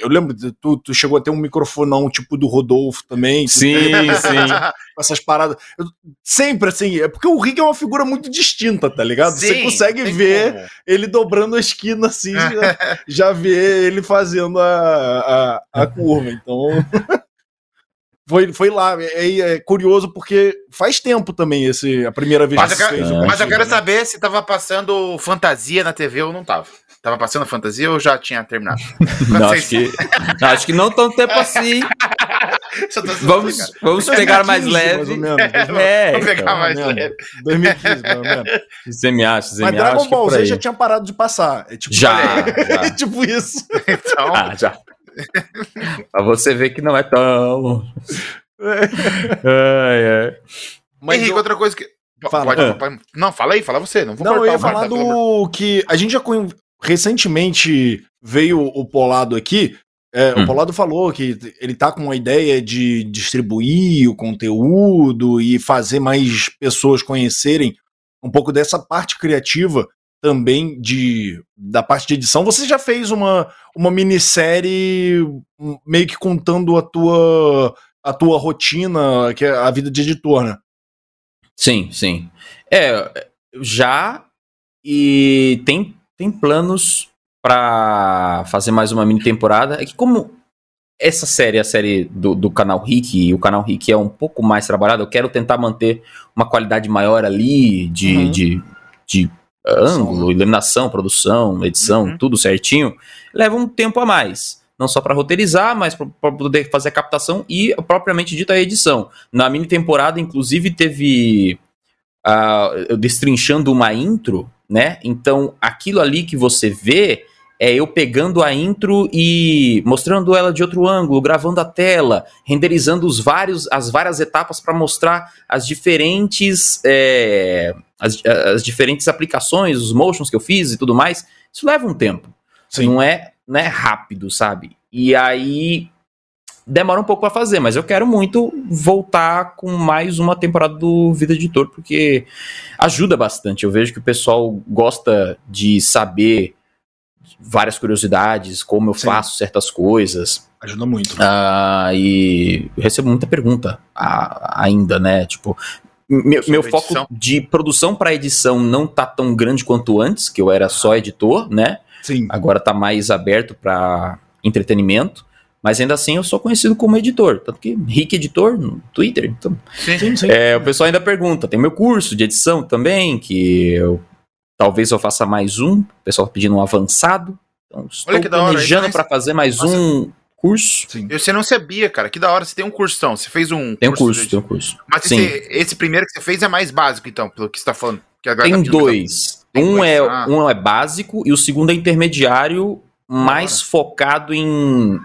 Eu lembro, tu, tu chegou a ter um microfonão tipo do Rodolfo também. Sim, sim. Essas paradas. Eu, sempre assim, é porque o Rick é uma figura muito distinta, tá ligado? Sim, Você consegue ver como. ele dobrando a esquina assim, já, já vê ele fazendo a, a, a curva. Então. foi, foi lá. É, é, curioso porque faz tempo também esse a primeira vez mas que eu quero, fez. Mas eu quero saber se tava passando fantasia na TV ou não tava. Tava passando fantasia ou já tinha terminado? não, acho, que, acho que não tão tempo assim. vamos vamos pegar mais leve. É, vamos pegar então, mais leve. 2015, pelo menos. Você me acha, você Mas me Dragon Ball Z já tinha parado de passar. É tipo, já, já. tipo isso. Então... Ah, já. Pra você ver que não é tão. ai, ai. Mas Henrique, eu... outra coisa que. Fala. Pode, pode, não, fala aí, fala você. Não, vou não eu ia falar do que a gente já recentemente veio o Polado aqui. É, hum. O Polado falou que ele tá com a ideia de distribuir o conteúdo e fazer mais pessoas conhecerem um pouco dessa parte criativa também de da parte de edição. Você já fez uma, uma minissérie hum, meio que contando a tua a tua rotina, que é a vida de editor, né? Sim, sim. É, já e tem, tem planos para fazer mais uma mini temporada. É que como essa série, a série do, do canal Rick, e o canal Rick é um pouco mais trabalhado, eu quero tentar manter uma qualidade maior ali de, uhum. de, de ângulo, iluminação, produção, edição, uhum. tudo certinho. Leva um tempo a mais não só para roteirizar, mas para poder fazer a captação e propriamente dita a edição. Na mini temporada, inclusive, teve uh, destrinchando uma intro, né? Então, aquilo ali que você vê é eu pegando a intro e mostrando ela de outro ângulo, gravando a tela, renderizando os vários, as várias etapas para mostrar as diferentes é, as, as diferentes aplicações, os motions que eu fiz e tudo mais. Isso leva um tempo. Sim. Não é né, rápido, sabe? E aí demora um pouco para fazer, mas eu quero muito voltar com mais uma temporada do Vida Editor, porque ajuda bastante. Eu vejo que o pessoal gosta de saber várias curiosidades, como eu Sim. faço certas coisas. Ajuda muito. Ah, e eu recebo muita pergunta ainda, né? Tipo, meu, meu foco de produção para edição não tá tão grande quanto antes, que eu era só editor, né? Sim. Agora está mais aberto para entretenimento. Mas ainda assim eu sou conhecido como editor. Tanto que Rick Editor no Twitter. Então, sim, sim, sim. É, o pessoal ainda pergunta. Tem meu curso de edição também, que eu talvez eu faça mais um. O pessoal tá pedindo um avançado. Então, estou planejando para fazer mais Nossa. um curso. Sim. Você não sabia, cara. Que da hora você tem um cursão. Você fez um. Tem um curso, de... tem um curso. Mas esse, esse, primeiro que você fez é mais básico, então, pelo que você está falando. tem tá dois. Um é, ah. um é básico e o segundo é intermediário, mais ah. focado em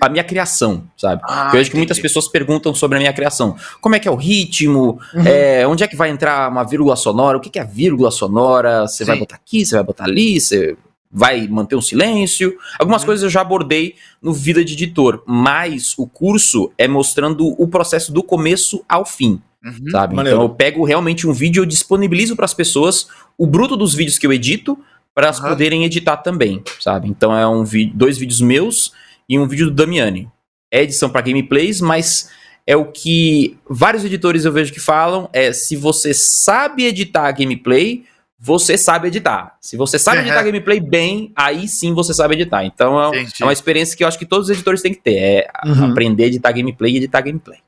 a minha criação, sabe? Ah, eu vejo que muitas pessoas perguntam sobre a minha criação. Como é que é o ritmo? Uhum. É, onde é que vai entrar uma vírgula sonora? O que, que é vírgula sonora? Você vai botar aqui, você vai botar ali, você vai manter um silêncio. Algumas uhum. coisas eu já abordei no Vida de Editor, mas o curso é mostrando o processo do começo ao fim. Uhum, sabe? Maneiro. Então eu pego realmente um vídeo e disponibilizo para as pessoas o bruto dos vídeos que eu edito para elas uhum. poderem editar também, sabe? Então é um vídeo, dois vídeos meus e um vídeo do Damiani. É edição para gameplays, mas é o que vários editores eu vejo que falam é se você sabe editar gameplay, você sabe editar. Se você sabe editar gameplay bem, aí sim você sabe editar. Então é, é, uma experiência que eu acho que todos os editores têm que ter, é uhum. aprender a editar gameplay e editar gameplay.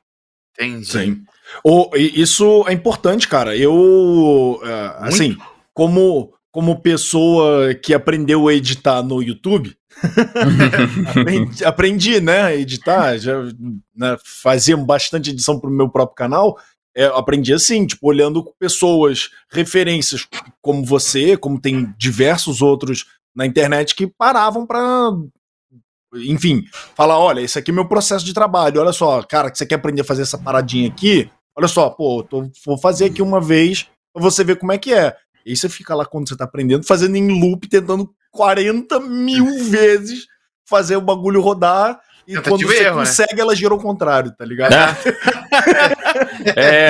Entendi. Sim. O, isso é importante, cara. Eu, é, assim, como, como pessoa que aprendeu a editar no YouTube, aprendi, aprendi, né, a editar, já né, fazia bastante edição pro meu próprio canal, é, aprendi assim, tipo, olhando pessoas, referências como você, como tem diversos outros na internet que paravam para enfim, falar, olha, esse aqui é meu processo de trabalho, olha só, cara, que você quer aprender a fazer essa paradinha aqui, olha só, pô, tô, vou fazer aqui uma vez pra você ver como é que é. E aí você fica lá quando você tá aprendendo, fazendo em loop, tentando 40 mil vezes fazer o bagulho rodar. E quando você erro, né? consegue, né? ela gira ao contrário, tá ligado? é,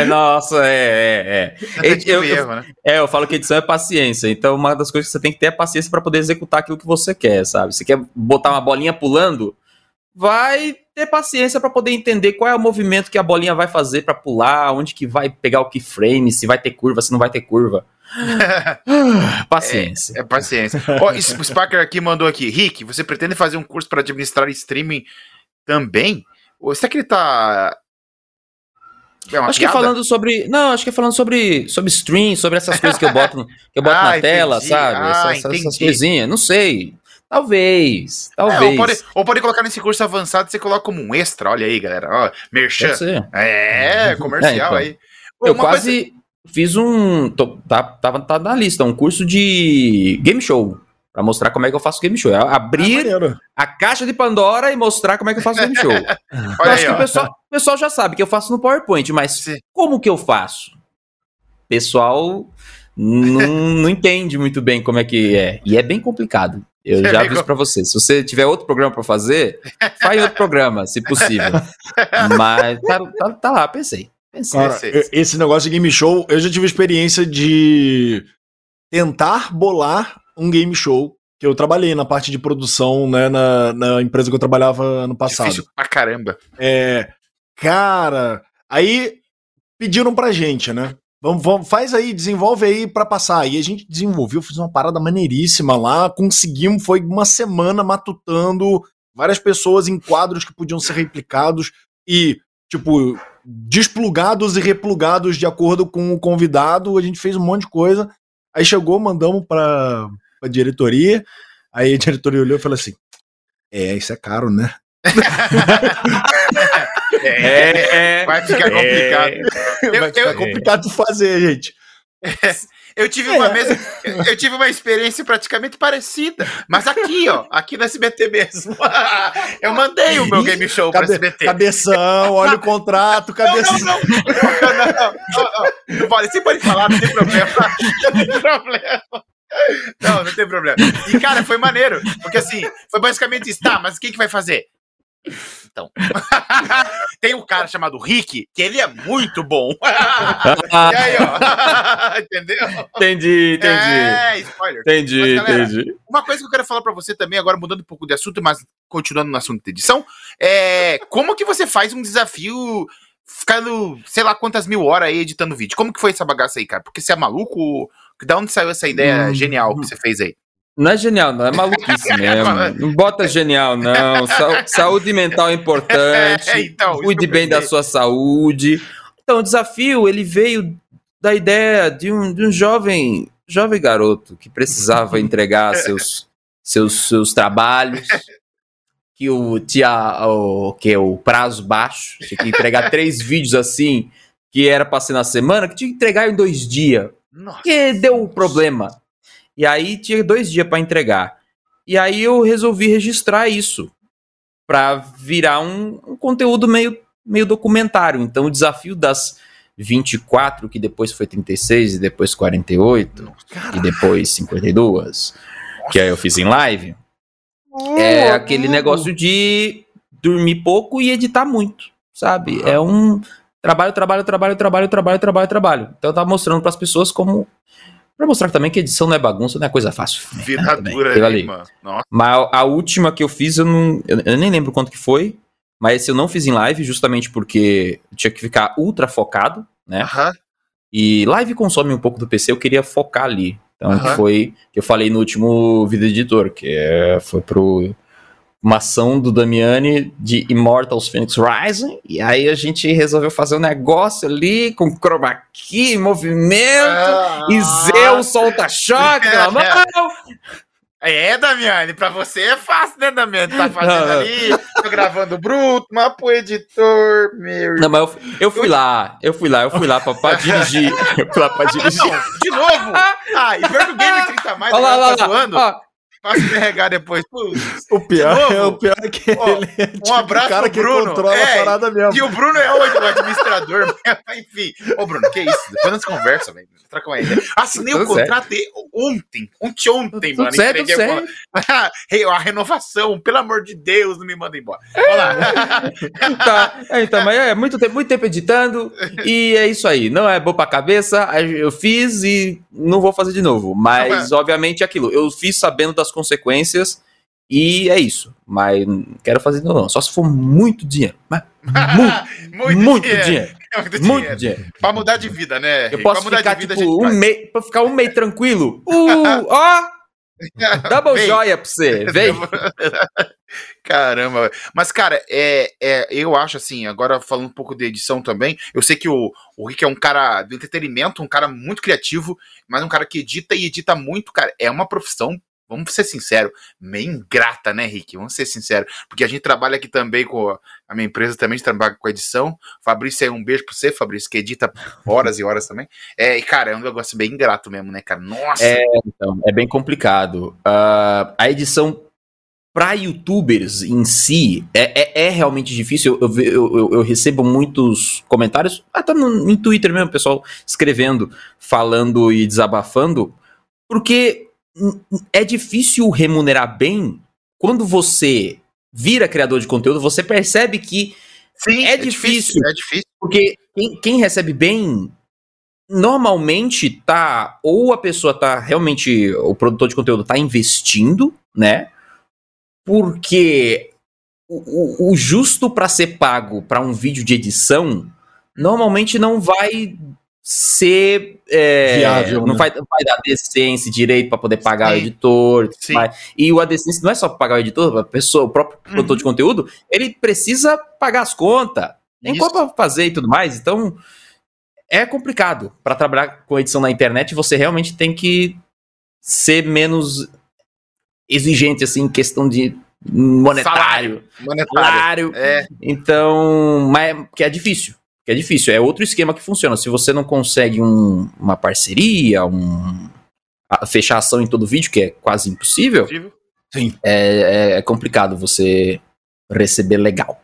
nossa, é, é, é. Eu, eu, erro, né? é, eu falo que edição é paciência. Então, uma das coisas que você tem que ter é paciência para poder executar aquilo que você quer, sabe? Você quer botar uma bolinha pulando, vai ter paciência para poder entender qual é o movimento que a bolinha vai fazer para pular, onde que vai pegar o keyframe, se vai ter curva, se não vai ter curva. paciência. É, é paciência. oh, o Sparker aqui mandou aqui. Rick, você pretende fazer um curso para administrar streaming também? Ou será que ele tá. É acho piada? que é falando sobre. Não, acho que é falando sobre, sobre stream, sobre essas coisas que eu boto, que eu boto ah, na entendi. tela, sabe? Ah, essas, essas coisinhas. Não sei. Talvez, talvez. É, ou, pode, ou, pode, colocar nesse curso avançado, você coloca como um extra, olha aí, galera. Ó, merchan. É, comercial é, então. aí. eu quase coisa... fiz um. Tô, tá, tava tá na lista, um curso de game show. Pra mostrar como é que eu faço game show. É abrir ah, a caixa de Pandora e mostrar como é que eu faço game show. eu aí, acho que o pessoal, o pessoal já sabe que eu faço no PowerPoint, mas Sim. como que eu faço? pessoal não, não entende muito bem como é que é. E é bem complicado. Eu já aviso para você. Se você tiver outro programa para fazer, faz outro programa, se possível. Mas tá, tá, tá lá, pensei. pensei. Cara, esse negócio de game show, eu já tive experiência de tentar bolar um game show. Que eu trabalhei na parte de produção, né, na, na empresa que eu trabalhava no passado. Difícil pra caramba. É. Cara, aí pediram pra gente, né? Vamos, vamos, faz aí, desenvolve aí para passar. E a gente desenvolveu, fez uma parada maneiríssima lá, conseguimos, foi uma semana matutando várias pessoas em quadros que podiam ser replicados e, tipo, desplugados e replugados de acordo com o convidado. A gente fez um monte de coisa. Aí chegou, mandamos pra, pra diretoria. Aí a diretoria olhou e falou assim: É, isso é caro, né? É, é, vai ficar é. complicado. É, vai ficar eu, complicado de fazer, gente. Eu tive uma mesa, eu tive uma experiência praticamente parecida, mas aqui, ó, aqui no SBT mesmo. Eu mandei o meu game show Cabe, para SBT. Cabeção, olha o contrato, cabeção. Não, não, não, não, não, não, não pode, você pode falar, não tem problema. Não tem problema. Não, não tem problema. E, cara, foi maneiro. Porque assim, foi basicamente isso. Tá, mas quem que vai fazer? Então. Tem um cara chamado Rick, que ele é muito bom. e aí, ó. Entendeu? Entendi, entendi. É, spoiler. Entendi, mas, galera, entendi. Uma coisa que eu quero falar para você também, agora mudando um pouco de assunto, mas continuando no assunto de edição, é como que você faz um desafio ficando, sei lá quantas mil horas aí editando vídeo? Como que foi essa bagaça aí, cara? Porque você é maluco? Da onde saiu essa ideia hum, genial que você fez aí? Não é genial, não. É maluquice mesmo. Não bota genial, não. Sa saúde mental é importante. É, então, Cuide bem da sua saúde. Então, o desafio, ele veio da ideia de um, de um jovem, jovem garoto que precisava entregar seus, seus, seus trabalhos. Que o tinha o, que é o prazo baixo. Tinha que entregar três vídeos assim, que era para ser na semana, que tinha que entregar em dois dias. Nossa. Que deu um problema. E aí tinha dois dias para entregar. E aí eu resolvi registrar isso para virar um, um, conteúdo meio, meio documentário. Então o desafio das 24, que depois foi 36, e depois 48, Caraca. e depois 52, que aí eu fiz em live, é aquele negócio de dormir pouco e editar muito, sabe? É um trabalho, trabalho, trabalho, trabalho, trabalho, trabalho, trabalho. Então eu tava mostrando para as pessoas como Pra mostrar também que edição não é bagunça, não é coisa fácil. Né? Vida dura aí, mano. Nossa. Mas a última que eu fiz, eu não. Eu, nem lembro quanto que foi. Mas esse eu não fiz em live, justamente porque tinha que ficar ultra focado, né? Uhum. E live consome um pouco do PC, eu queria focar ali. Então uhum. foi que eu falei no último vídeo editor, que é, foi pro uma ação do Damiani de Immortals Phoenix Rising, e aí a gente resolveu fazer um negócio ali com chroma key, movimento, ah, e Zeus solta choque. É, Damiani, pra você é fácil, né, Damiani? Tá fazendo não, ali, tô gravando bruto, mas pro editor, meu. Não, mas eu, eu fui lá, eu fui lá, eu fui lá pra, pra dirigir. Eu fui lá pra dirigir. Não, de novo? Ah, e ver o Game 30 mais, olha lá, lá, tá zoando? Ó, Passa carregar depois. o pior, é, o pior é que Ó, ele é tipo um abraço o cara que Bruno. controla é, a parada mesmo. E o Bruno é o administrador. Enfim. Ô, Bruno, que isso? Depois nós conversa, velho. Troca uma ideia. Assinei o contrato ontem. Ontem, ontem, mano. Certo, certo. a renovação. Pelo amor de Deus, não me manda embora. Lá. tá. É, então, mas é muito tempo, muito tempo editando. E é isso aí. Não é bom pra cabeça. Eu fiz e não vou fazer de novo. Mas, obviamente, é aquilo. Eu fiz sabendo das consequências e é isso. Mas não quero fazer não, Só se for muito dinheiro. Mas muito, muito, muito dinheiro. dinheiro. Muito, muito dinheiro. dinheiro. Pra mudar de vida, né? Eu posso ficar, vida, tipo, um mês, pra ficar um mês tranquilo. Uh, ó! Double Vem. joia pra você, vem. Caramba. Mas, cara, é, é, eu acho assim, agora falando um pouco de edição também, eu sei que o, o Rick é um cara do entretenimento, um cara muito criativo, mas um cara que edita e edita muito, cara. É uma profissão vamos ser sinceros, meio ingrata, né, Rick? Vamos ser sinceros. Porque a gente trabalha aqui também com a minha empresa também, trabalha com edição. Fabrício aí, um beijo pra você, Fabrício, que edita horas e horas também. É, e, cara, é um negócio bem ingrato mesmo, né, cara? Nossa! É, então, é bem complicado. Uh, a edição para youtubers em si, é, é, é realmente difícil. Eu, eu, eu, eu, recebo muitos comentários, até no, no Twitter mesmo, pessoal escrevendo, falando e desabafando, porque é difícil remunerar bem quando você vira criador de conteúdo, você percebe que Sim, é, é difícil, difícil, É difícil. Porque quem, quem recebe bem normalmente tá ou a pessoa tá realmente o produtor de conteúdo tá investindo, né? Porque o, o, o justo para ser pago para um vídeo de edição normalmente não vai ser é, viável, não né? vai, vai dar decência direito para poder pagar Sim. o editor. Sim. E o ADCência não é só pagar o editor, a pessoa, o próprio uhum. produtor de conteúdo, ele precisa pagar as contas. Tem como fazer e tudo mais. Então, é complicado para trabalhar com edição na internet. Você realmente tem que ser menos exigente assim em questão de monetário, monetário. É. Então, mas que é difícil que é difícil. É outro esquema que funciona. Se você não consegue um, uma parceria, um, a, fechar ação em todo vídeo, que é quase impossível, Sim. É, é, é, complicado você receber legal.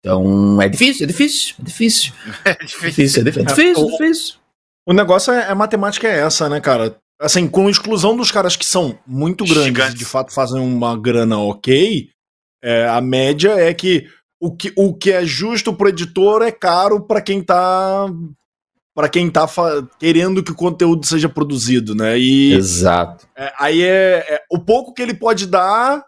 Então é difícil, é difícil, é difícil. É difícil, é difícil, é difícil. É difícil. O negócio é, a matemática é essa, né, cara? Assim, com exclusão dos caras que são muito grandes Gigantes. e de fato fazem uma grana ok, é, a média é que o que, o que é justo pro editor é caro para quem tá para quem tá querendo que o conteúdo seja produzido, né? E Exato. É, aí é, é, o pouco que ele pode dar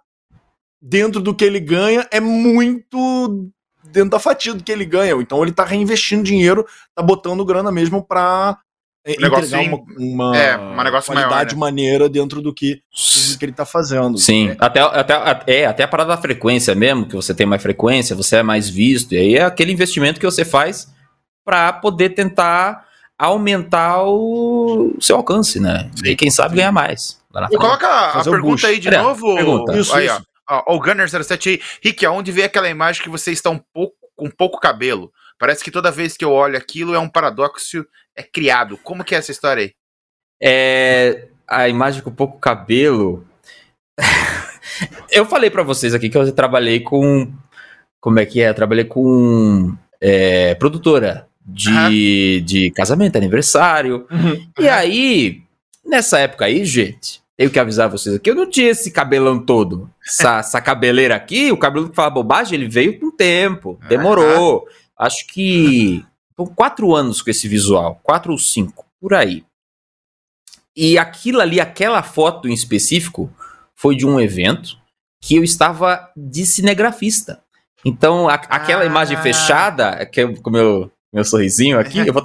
dentro do que ele ganha é muito dentro da fatia do que ele ganha. Então ele tá reinvestindo dinheiro, tá botando grana mesmo para é, entregar uma, uma, é, uma qualidade maior, né? maneira dentro do que, do que ele está fazendo. Sim, é. até, até, é, até a parada da frequência mesmo, que você tem mais frequência, você é mais visto, e aí é aquele investimento que você faz para poder tentar aumentar o seu alcance, né? E quem sabe ganhar mais. Coloca a, a pergunta aí de novo. Pergunta. Isso, aí, isso. ó. o Gunner07 aí. Rick, aonde vê aquela imagem que você está um pouco com pouco cabelo? Parece que toda vez que eu olho aquilo é um paradoxo é criado. Como que é essa história aí? É a imagem com pouco cabelo. eu falei para vocês aqui que eu trabalhei com como é que é? Eu trabalhei com é, produtora de, uhum. de casamento, aniversário. Uhum. E aí, nessa época aí, gente, tenho que avisar vocês aqui, eu não tinha esse cabelão todo. Essa, essa cabeleira aqui, o cabelo que fala bobagem, ele veio com tempo, demorou. Uhum. Acho que quatro anos com esse visual, quatro ou cinco, por aí. E aquilo ali, aquela foto em específico, foi de um evento que eu estava de cinegrafista. Então, a, aquela ah. imagem fechada, que eu, com o meu, meu sorrisinho aqui, eu vou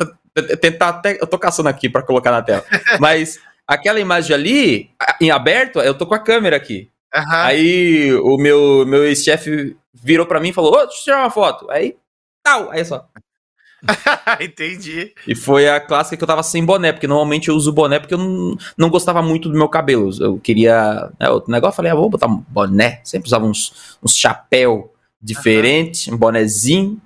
tentar até. Eu tô caçando aqui para colocar na tela. Mas aquela imagem ali, em aberto, eu tô com a câmera aqui. Uhum. Aí o meu, meu ex-chefe virou para mim e falou: Ô, deixa eu tirar uma foto. Aí tal. Aí só. Entendi. E foi a clássica que eu tava sem boné, porque normalmente eu uso boné porque eu não, não gostava muito do meu cabelo. Eu queria. Né, outro negócio, eu falei, ah, vou botar um boné. Sempre usava uns, uns chapéu diferente, uhum. um bonezinho.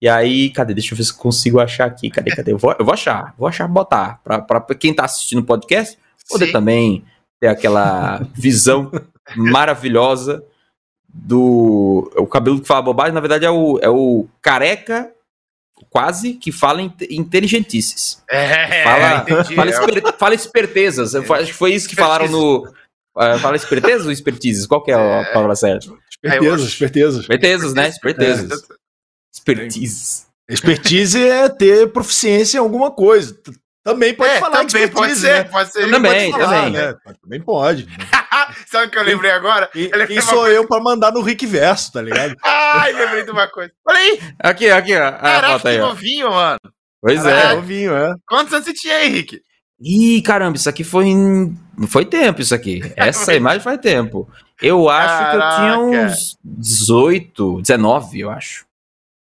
E aí, cadê? Deixa eu ver se consigo achar aqui. Cadê, cadê? Eu vou, eu vou achar, vou achar, botar. Pra, pra quem tá assistindo o podcast, poder Sim. também ter aquela visão maravilhosa do. O cabelo que fala bobagem, na verdade, é o, é o careca quase que fala inteligentices. É, fala, entendi. Fala, esper, fala espertezas. Acho que foi isso que falaram no. Uh, fala espertezas ou espertizes? Qual que é a é. palavra certa? Espertezas, espertezas. Espertezas, né? Espertezas. É. Expertise. Expertise é ter proficiência em alguma coisa. Também pode é, falar também de pode ser, né? pode ser. Também, pode falar, também. Né? Também pode. Sabe o que eu lembrei agora? E, eu sou eu pra mandar no Rick Verso, tá ligado? Ai, lembrei de uma coisa. Olha aí. Aqui, aqui, ó. Caraca, que novinho, mano. Pois Caraca, é. Novinho, é. Quantos anos você tinha aí, Rick? Ih, caramba, isso aqui foi em... Foi tempo, isso aqui. Essa imagem faz tempo. Eu acho Caraca. que eu tinha uns 18, 19, eu acho.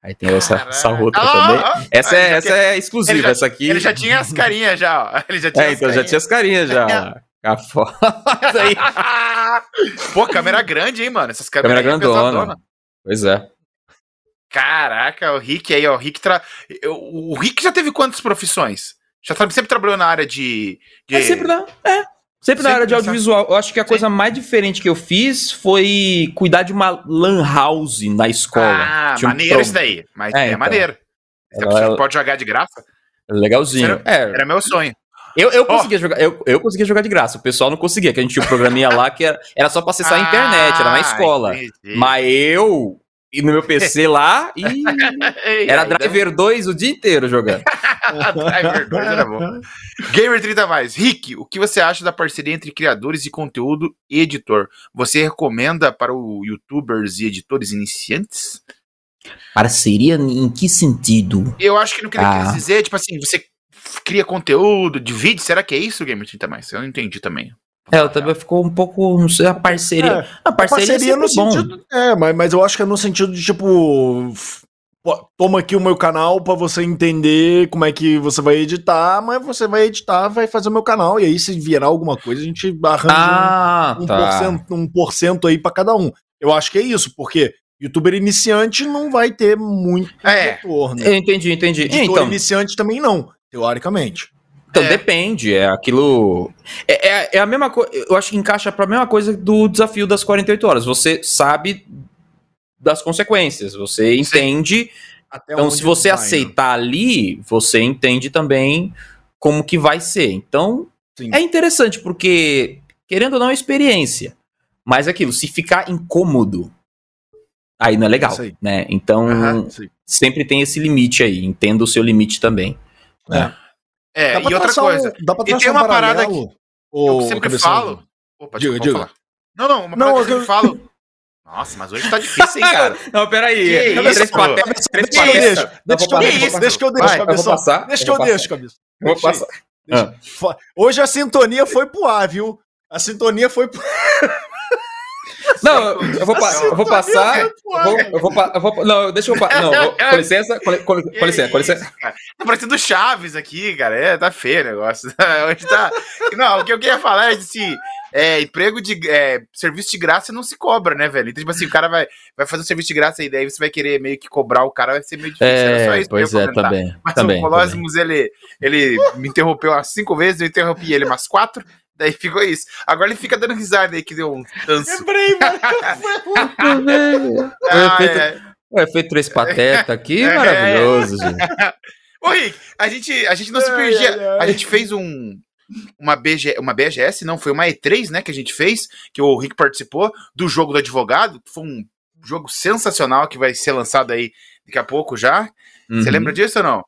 Aí tem essa, essa outra ah, também. Ah, essa, é, essa é exclusiva, já, essa aqui. Ele já tinha as carinhas já, ó. Ele já tinha é, então carinhas. já tinha as carinhas já. A foto aí. Pô, câmera grande, hein, mano? Essas câmeras câmera grandona. Pois é. Caraca, o Rick aí, ó. O Rick, tra... o Rick já teve quantas profissões? Já sempre trabalhou na área de. de... É sempre na, é, sempre na área de audiovisual. Eu acho que a Sim. coisa mais diferente que eu fiz foi cuidar de uma lan house na escola. Ah, Tinha maneiro um isso daí. Mas é, é então. maneiro. Você ela... pode jogar de graça? Legalzinho. Era, é. era meu sonho. Eu, eu, conseguia jogar, eu, eu conseguia jogar de graça, o pessoal não conseguia, que a gente tinha um programinha lá que era, era só pra acessar ah, a internet, era na escola. Entendi. Mas eu, e no meu PC lá, e era Driver 2 o dia inteiro jogando. Driver 2 era bom. Gamer 30 mais. Rick, o que você acha da parceria entre criadores de conteúdo e editor? Você recomenda para os youtubers e editores iniciantes? Parceria em que sentido? Eu acho que não queria ah. dizer, tipo assim, você cria conteúdo, divide, será que é isso, Gamer 30 mais? Eu não entendi também. É, eu também ficou um pouco, não sei, a parceria. É, a parceria, parceria é no bom. sentido. É, mas, mas eu acho que é no sentido de tipo. Toma aqui o meu canal para você entender como é que você vai editar, mas você vai editar, vai fazer o meu canal, e aí se virar alguma coisa, a gente arranja ah, um, um, tá. porcento, um porcento aí para cada um. Eu acho que é isso, porque youtuber iniciante não vai ter muito é. retorno. Eu entendi, entendi. Editor então, iniciante também não, teoricamente. Então, é. depende, é aquilo. É, é, é a mesma coisa. Eu acho que encaixa para a mesma coisa do desafio das 48 horas. Você sabe das consequências, você entende. então, se você vai, aceitar né? ali, você entende também como que vai ser. Então, Sim. é interessante, porque, querendo ou não, é experiência. Mas aquilo, se ficar incômodo, aí não é legal, né? Então, uhum, sempre tem esse limite aí. Entenda o seu limite também. É. É, e outra coisa. Um, dá pra e tem uma um parada aqui. Eu sempre falo. Opa, diga, diga. Falar. Não, não, uma parada não, que eu sempre falo. Nossa, mas hoje tá difícil, hein, cara? não, peraí. Três patetas, três patetas. Deixa que eu deixo, deixa que eu deixo, cabeça. Deixa que eu deixo, cabeça. Vou passar. Hoje a sintonia foi pro ar, viu? A sintonia foi pro... Não, eu vou, eu vou passar. Eu vou, eu vou, eu vou, não, deixa eu. Não, com licença, com, com, com licença, com licença. Tá parecendo Chaves aqui, cara. É, tá feio o negócio. Hoje tá. Não, o que eu queria falar é assim. É, emprego de é, serviço de graça não se cobra, né, velho? Então, tipo assim, o cara vai, vai fazer um serviço de graça e daí você vai querer meio que cobrar o cara, vai ser meio difícil. É, Era só isso pois é, tá bem. Mas tá o Colossus, ele, ele me interrompeu umas cinco vezes, eu interrompi ele umas quatro. Daí ficou isso. Agora ele fica dando risada aí que deu um tanso. Lembrei, mano. ah, é. O efeito três pateta aqui, é. maravilhoso, gente. Ô, Rick, a gente, a gente não se perdia. A gente fez um, uma, BG, uma BGS, não, foi uma E3, né, que a gente fez, que o Rick participou, do jogo do advogado. Foi um jogo sensacional que vai ser lançado aí daqui a pouco já. Você uhum. lembra disso ou não?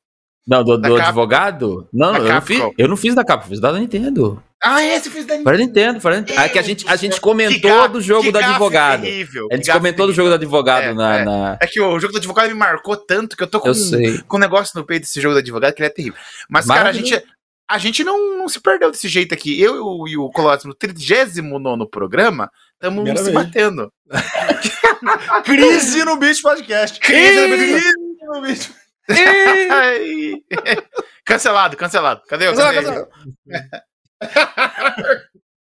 Não, do, do advogado? Não, eu não, fiz, eu não fiz da Capcom, fiz da Nintendo. Ah, é, você fez da Nintendo. Nintendo, para Nintendo. É, que a gente, a gente comentou do jogo do advogado. Terrível, a gente comentou do jogo do advogado é, na, é. na, é. que o jogo do advogado me marcou tanto que eu tô com, eu um, com um negócio no peito desse jogo do advogado que ele é terrível. Mas, Mas cara, a gente, a gente não, não se perdeu desse jeito aqui. Eu e o Colossus, no 39 programa, estamos se batendo. Crise no Beach Podcast. Crise, Crise no Beach Podcast. cancelado, cancelado. Cadê o cancelado,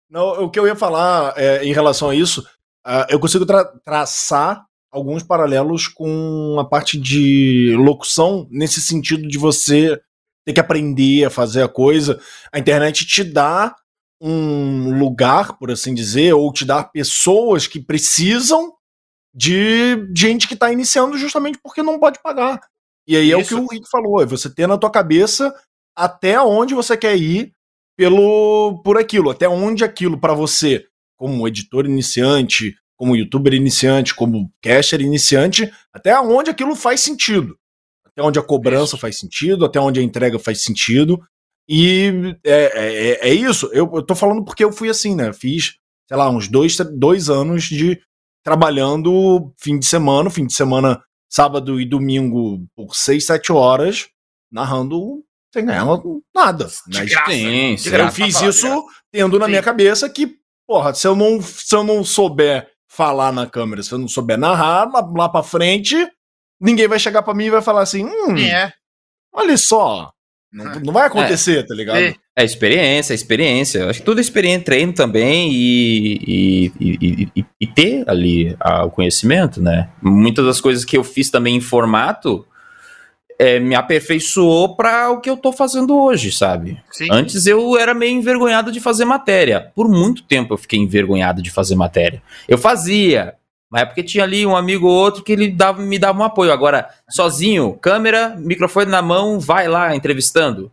Não, o que eu ia falar é, em relação a isso, uh, eu consigo tra traçar alguns paralelos com a parte de locução, nesse sentido de você ter que aprender a fazer a coisa. A internet te dá um lugar, por assim dizer, ou te dá pessoas que precisam de gente que está iniciando justamente porque não pode pagar. E aí Isso. é o que o Rick falou, é você ter na tua cabeça até onde você quer ir pelo por aquilo, até onde aquilo para você, como editor iniciante, como youtuber iniciante, como caster iniciante, até onde aquilo faz sentido. Até onde a cobrança isso. faz sentido, até onde a entrega faz sentido. E é, é, é isso. Eu, eu tô falando porque eu fui assim, né? Fiz, sei lá, uns dois, dois anos de trabalhando fim de semana, fim de semana sábado e domingo por 6, 7 horas, narrando sem ganhar nada. De graça, sim, de graça, eu fiz isso tendo na sim. minha cabeça que, porra, se eu, não, se eu não souber falar na câmera, se eu não souber narrar, lá, lá pra frente, ninguém vai chegar para mim e vai falar assim, hum, é. olha só, não, não vai acontecer, é. tá ligado? É experiência, experiência. Acho que tudo é experiência, treino também e, e, e, e ter ali o conhecimento, né? Muitas das coisas que eu fiz também em formato é, me aperfeiçoou para o que eu tô fazendo hoje, sabe? Sim. Antes eu era meio envergonhado de fazer matéria. Por muito tempo eu fiquei envergonhado de fazer matéria. Eu fazia, mas é porque tinha ali um amigo ou outro que ele dava, me dava um apoio. Agora, sozinho, câmera, microfone na mão, vai lá entrevistando.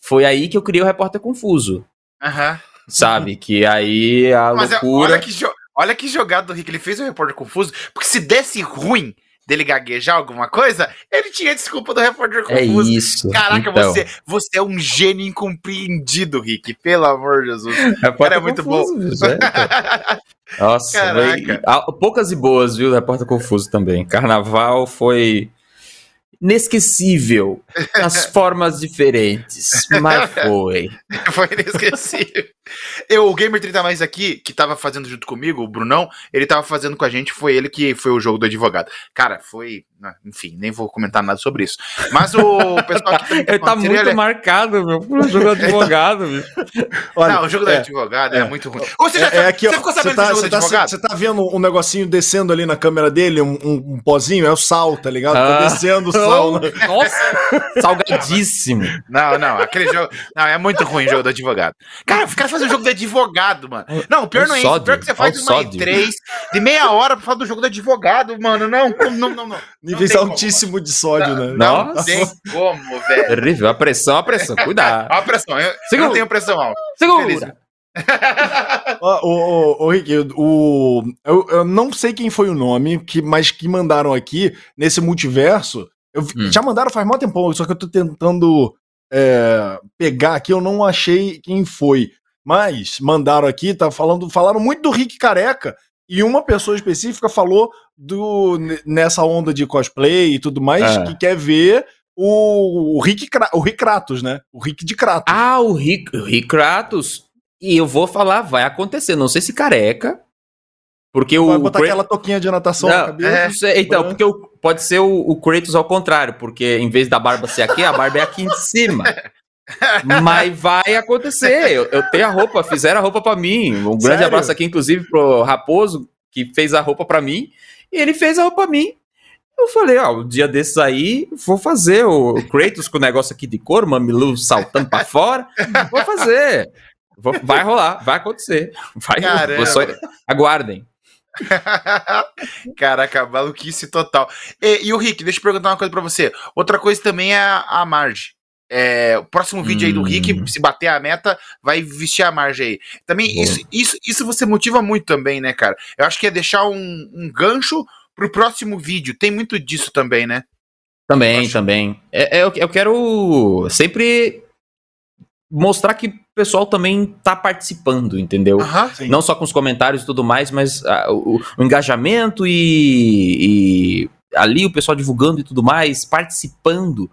Foi aí que eu criei o Repórter Confuso. Aham. Uhum. Sabe? Que aí a Mas é, loucura. Olha que, olha que jogada do Rick. Ele fez o Repórter Confuso, porque se desse ruim dele gaguejar alguma coisa, ele tinha desculpa do repórter é confuso. É isso. Caraca, então. você, você é um gênio incompreendido, Rick. Pelo amor de Jesus. Repórter Cara, é muito confuso, bom. É, Nossa, foi, poucas e boas, viu? Repórter Confuso também. Carnaval foi inesquecível, as formas diferentes, mas foi. foi inesquecível. Eu, o Gamer 30 Mais aqui, que tava fazendo junto comigo, o Brunão, ele tava fazendo com a gente, foi ele que foi o jogo do advogado. Cara, foi. Enfim, nem vou comentar nada sobre isso. Mas o pessoal que Ele tá muito ele... marcado, meu, pro jogo do advogado, meu. Olha, Não, o jogo é, do advogado é, é, muito ruim. Ou seja, é, é aqui, você ficou sabendo tá, do jogo do tá advogado? Você tá vendo um negocinho descendo ali na câmera dele, um, um, um pozinho? É o sal, tá ligado? Tá ah. Tá descendo o sal. Né? Nossa, salgadíssimo. Não, não, aquele jogo. Não, é muito ruim o jogo do advogado. Cara, os caras fazem um jogo de advogado, mano. Não, o pior não é isso. O pior é que você faz uma E3 de meia hora pra falar do jogo do advogado, mano. Não, não, não, não. Níveis altíssimo como. de sódio, não, né? Não Nossa. tem como, velho. Terrível. A pressão, a pressão. Cuidado. a pressão. Eu, eu não tenho pressão alta. Segura. o, o, o, Rick, o, eu, eu, não sei quem foi o nome, que, mas que mandaram aqui nesse multiverso. Eu, hum. Já mandaram faz muito tempo, só que eu tô tentando é, pegar aqui, eu não achei quem foi. Mas mandaram aqui, tá falando, falaram muito do Rick Careca. E uma pessoa específica falou do nessa onda de cosplay e tudo mais, é. que quer ver o, o, Rick, o Rick Kratos, né? O Rick de Kratos. Ah, o Rick, o Rick Kratos. E eu vou falar, vai acontecer. Não sei se careca. Porque vai o. Vai botar aquela toquinha de natação não, na cabeça. É, então, porque o, pode ser o, o Kratos ao contrário, porque em vez da barba ser aqui, a barba é aqui em cima. Mas vai acontecer. Eu, eu, tenho a roupa, fizeram a roupa para mim. Um grande Sério? abraço aqui, inclusive, pro Raposo, que fez a roupa para mim. E ele fez a roupa pra mim. Eu falei, ó, um dia desses aí, vou fazer o Kratos com o negócio aqui de cor, mamilu saltando pra fora. Vou fazer. Vou, vai rolar, vai acontecer. Vai, só, aguardem. Caraca, maluquice total. E, e, o Rick, deixa eu perguntar uma coisa pra você. Outra coisa também é a, a Marge. É, o próximo vídeo aí do Rick, hum. se bater a meta, vai vestir a margem aí. Também, isso, isso, isso você motiva muito também, né, cara? Eu acho que é deixar um, um gancho pro próximo vídeo. Tem muito disso também, né? Também, eu também. É, é, eu, eu quero sempre mostrar que o pessoal também tá participando, entendeu? Não só com os comentários e tudo mais, mas uh, o, o, engajamento e, e, ali o pessoal divulgando e tudo mais, participando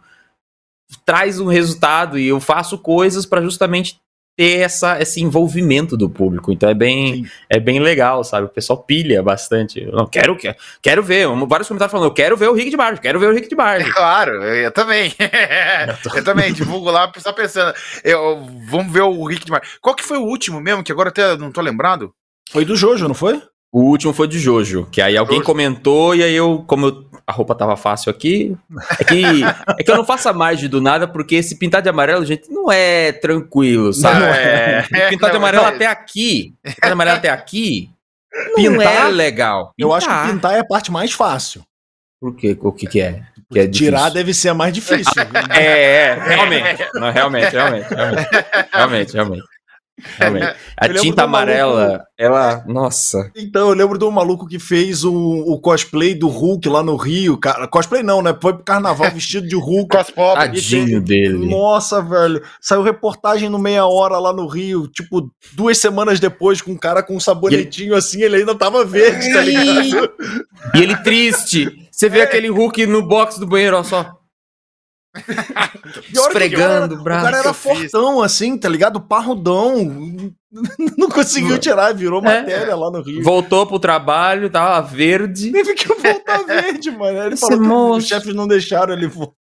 traz um resultado e eu faço coisas para justamente ter essa, esse envolvimento do público. Então é bem, é bem legal, sabe? O pessoal pilha bastante. Eu não quero, quero, quero ver. Vários comentários falando, eu quero ver o Rick de Barge, quero ver o Rick de Barge. Claro, eu também. eu, eu também divulgo lá, só pensando, eu, vamos ver o Rick de Barge. Qual que foi o último mesmo, que agora até não tô lembrado? Foi do Jojo, não foi? O último foi de Jojo, que aí alguém Jojo. comentou e aí eu, como eu, a roupa tava fácil aqui, é que, é que eu não faço a margem do nada, porque esse pintar de amarelo, gente, não é tranquilo, sabe? Não é. pintar de amarelo até aqui, pintar de amarelo até aqui, pintar, não é legal. Pintar. Eu acho que pintar é a parte mais fácil. Por quê? O que que é? Que é Tirar deve ser a mais difícil. é, é, realmente. Não, realmente, realmente, realmente. Realmente, realmente. Realmente. A tinta amarela, maluco... ela. Nossa. Então, eu lembro de um maluco que fez o, o, cosplay do Hulk lá no Rio. Cara, cosplay não, né? Foi pro carnaval vestido de Hulk. Cosplay. Tadinho dele. Nossa, velho. Saiu reportagem no meia hora lá no Rio, tipo, duas semanas depois, com um cara com um sabonetinho ele... assim, ele ainda tava verde, tá ligado? e ele triste. Você vê é. aquele Hulk no box do banheiro, ó só. Esfregando o braço. O cara era fortão, assim, tá ligado? Parrudão. Não conseguiu tirar, virou é. matéria lá no Rio. Voltou pro trabalho, tava verde. Teve que voltar verde, mano. Ele Esse falou moço. que os chefes não deixaram ele voltar.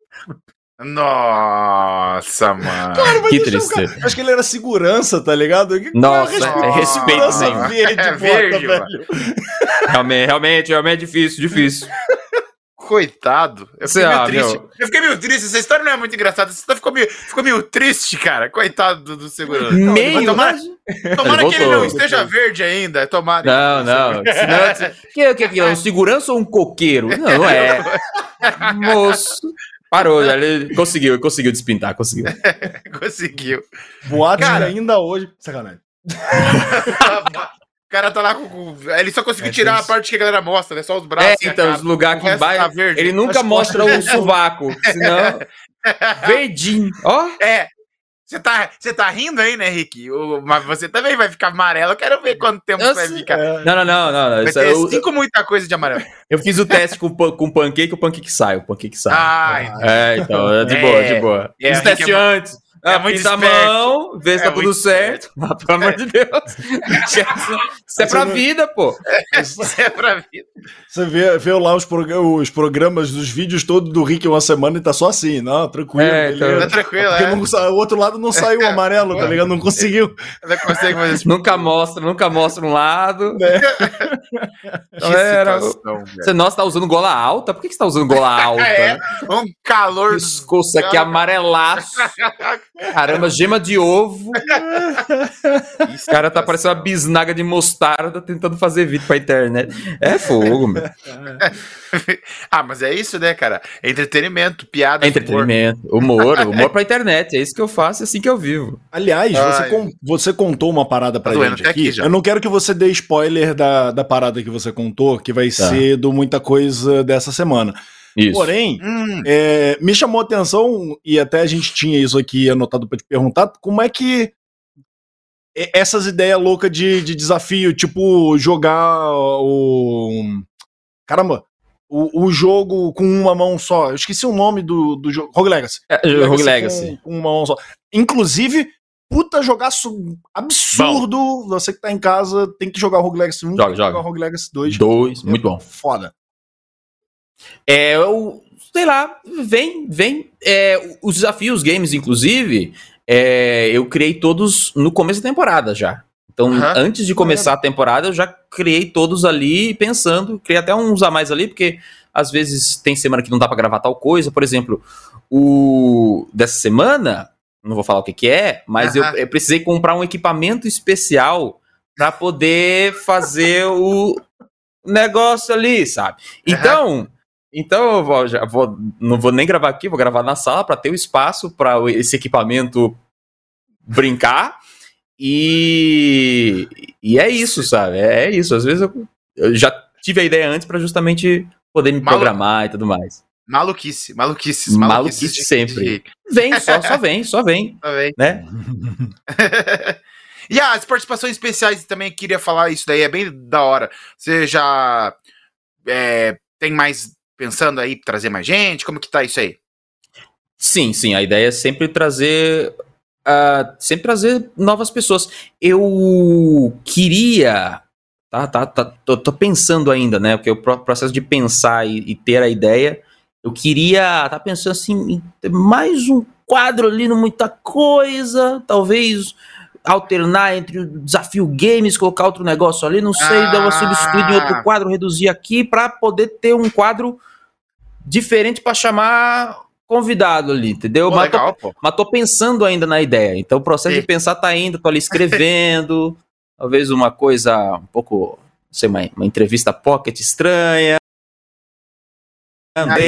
Nossa, mano. Claro, que triste. Acho que ele era segurança, tá ligado? Que Nossa, é respeito. Né? Verde, é verde, velho. Realmente, realmente, realmente é difícil, difícil. Coitado. Eu fiquei meio triste. Meu... Eu fiquei meio triste. Essa história não é muito engraçada. Você ficou meio, ficou meio triste, cara. Coitado do, do segurança. Meio? Tomara, tomara ele que ele não esteja verde ainda. Tomara. Não, não. Senão, que, que, que, é um segurança ou um coqueiro? Não, não é. Moço. Parou, ele conseguiu, conseguiu despintar, conseguiu. conseguiu. Boatos cara, ainda hoje. Sacanagem. O cara tá lá com. Ele só conseguiu é, tirar a parte que a galera mostra, né? Só os braços. É, então, os lugares que vai. Tá ele nunca mostra o sovaco. Senão. Verdinho. Ó. Oh. É. Você tá, você tá rindo aí, né, Rick? O, mas você também vai ficar amarelo. Eu quero ver quanto tempo você vai ficar. Não, não, não, não. Vai ter eu, cinco muita coisa de amarelo. Eu fiz o teste com, com pancake, o pancake sai, o pancake sai. Ah, então. É, então, é de boa, de boa. É, fiz teste é antes. É ah, muito a mão, vê se é tá tudo certo. Ah, pelo amor de Deus. Isso é pra vida, pô. Isso é pra vida. Você vê, vê lá os, prog os programas dos vídeos todos do Rick uma semana e tá só assim, não, tranquilo. É, então... Tá tranquilo, é. Não, o outro lado não saiu o amarelo, tá ligado? Não conseguiu. Não consegue fazer isso. Nunca mostra, nunca mostra um lado. É. Galera, você, nossa, tá usando gola alta? Por que, que você tá usando gola alta? É, um calor. Pescoço aqui amarelaço. Caramba, gema de ovo. Esse cara tá parecendo uma bisnaga de mostarda tentando fazer vídeo pra internet. É fogo, meu. ah, mas é isso, né, cara? É entretenimento, piada. É entretenimento, humor, humor, humor pra internet. É isso que eu faço, é assim que eu vivo. Aliás, você, con você contou uma parada pra tá gente aqui. aqui eu não quero que você dê spoiler da, da parada que você contou, que vai tá. ser do muita coisa dessa semana. Isso. Porém, hum. é, me chamou a atenção, e até a gente tinha isso aqui anotado para te perguntar, como é que essas ideias loucas de, de desafio, tipo jogar o. Caramba, o, o jogo com uma mão só. Eu esqueci o nome do, do jogo. Rogue Legacy. É, Rogue Legacy. Com, com, uma mão só. Inclusive, puta jogaço absurdo. Bom. Você que tá em casa tem que jogar Rogue Legacy 1. Joga, joga. Rogue Legacy 2. 2, é muito bom. Foda. É, eu, sei lá, vem, vem. É, os desafios games, inclusive, é, eu criei todos no começo da temporada já. Então, uhum. antes de começar a temporada, eu já criei todos ali pensando, criei até uns a mais ali, porque às vezes tem semana que não dá para gravar tal coisa. Por exemplo, o dessa semana, não vou falar o que, que é, mas uhum. eu, eu precisei comprar um equipamento especial para poder fazer o negócio ali, sabe? Então, então eu vou, já vou, não vou nem gravar aqui, vou gravar na sala para ter o espaço para esse equipamento brincar. E, e é isso, sabe? É, é isso. Às vezes eu, eu já tive a ideia antes para justamente poder me Malu... programar e tudo mais. Maluquice, maluquice, maluquice, maluquice sempre. Vem, só, só vem, só vem. Só vem. Né? e as participações especiais também queria falar isso daí, é bem da hora. Você já é, tem mais pensando aí trazer mais gente? Como que tá isso aí? Sim, sim, a ideia é sempre trazer uh, sempre trazer novas pessoas. Eu queria tá, tá, tá tô, tô, pensando ainda, né? Porque o processo de pensar e, e ter a ideia, eu queria tá pensando assim, mais um quadro ali no muita coisa, talvez alternar entre o desafio games, colocar outro negócio ali, não sei, ah. dar uma substituir em outro quadro, reduzir aqui para poder ter um quadro diferente para chamar convidado ali, entendeu? Pô, mas, legal, tô, mas tô pensando ainda na ideia. Então o processo Sim. de pensar tá indo, tô ali escrevendo, talvez uma coisa um pouco, não sei, uma, uma entrevista pocket estranha. Ah,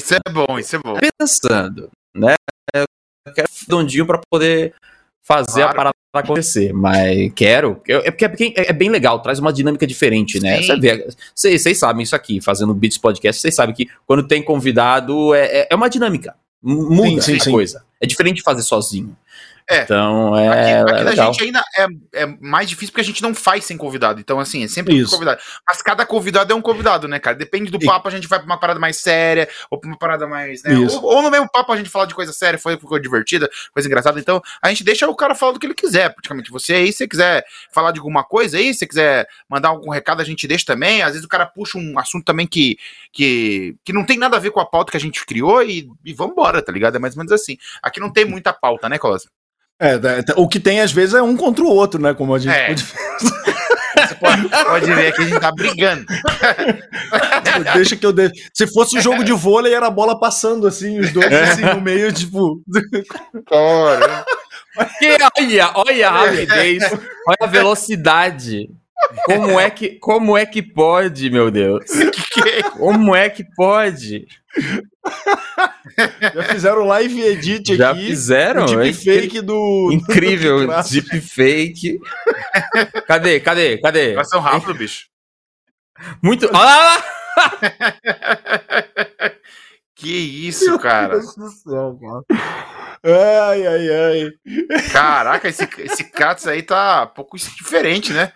isso é bom, isso é bom. Pensando, né? Eu quero redondinho para poder fazer claro. a parada acontecer, mas quero. é porque é, é, bem legal, traz uma dinâmica diferente, né? Vocês sabem isso aqui, fazendo Beats Podcast, vocês sabem que quando tem convidado é, é, é uma dinâmica. Muda sim, sim, a coisa. É diferente de fazer sozinho. É. Então é. Aqui, aqui é a gente ainda é, é mais difícil porque a gente não faz sem convidado. Então, assim, é sempre Isso. convidado. Mas cada convidado é um convidado, né, cara? Depende do papo, a gente vai pra uma parada mais séria, ou pra uma parada mais. Né? Ou, ou, no mesmo papo a gente fala de coisa séria, foi coisa divertida, coisa engraçada. Então, a gente deixa o cara falar do que ele quiser, praticamente. Você aí, se você quiser falar de alguma coisa aí, se você quiser mandar algum recado, a gente deixa também. Às vezes o cara puxa um assunto também que, que, que não tem nada a ver com a pauta que a gente criou e, e vambora, tá ligado? É mais ou menos assim. Aqui não tem muita pauta, né, Cosmo? É, o que tem às vezes é um contra o outro, né? Como a gente é. pode... Você pode, pode, ver que a gente tá brigando. Deixa que eu deixo. Se fosse um jogo de vôlei, era a bola passando assim, os dois assim no meio, tipo. Cara. olha, olha a rapidez, olha a velocidade. Como é que, como é que pode, meu Deus? Como é que pode? Já fizeram live edit Já aqui. Já fizeram? Deepfake do. Incrível, deepfake. Cadê, cadê, cadê? Vai ser um rápido, bicho. Muito. Olha lá! que isso, cara. Meu Deus do céu, cara. Ai, ai, ai. Caraca, esse, esse Katz aí tá um pouco diferente, né?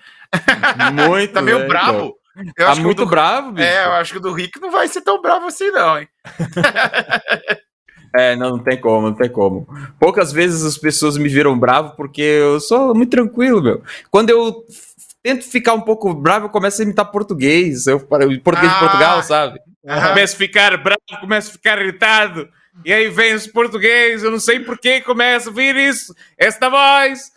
Muito. tá meio né, bravo. Então. Eu tá muito do... bravo, bicho. É, eu acho que o do Rick não vai ser tão bravo assim, não, hein? é, não, não tem como, não tem como. Poucas vezes as pessoas me viram bravo porque eu sou muito tranquilo, meu. Quando eu tento ficar um pouco bravo, eu começo a imitar português. Eu, português ah, de Portugal, sabe? Começo a ficar bravo, começo a ficar irritado. E aí vem os português, eu não sei por que começa a vir isso, esta voz,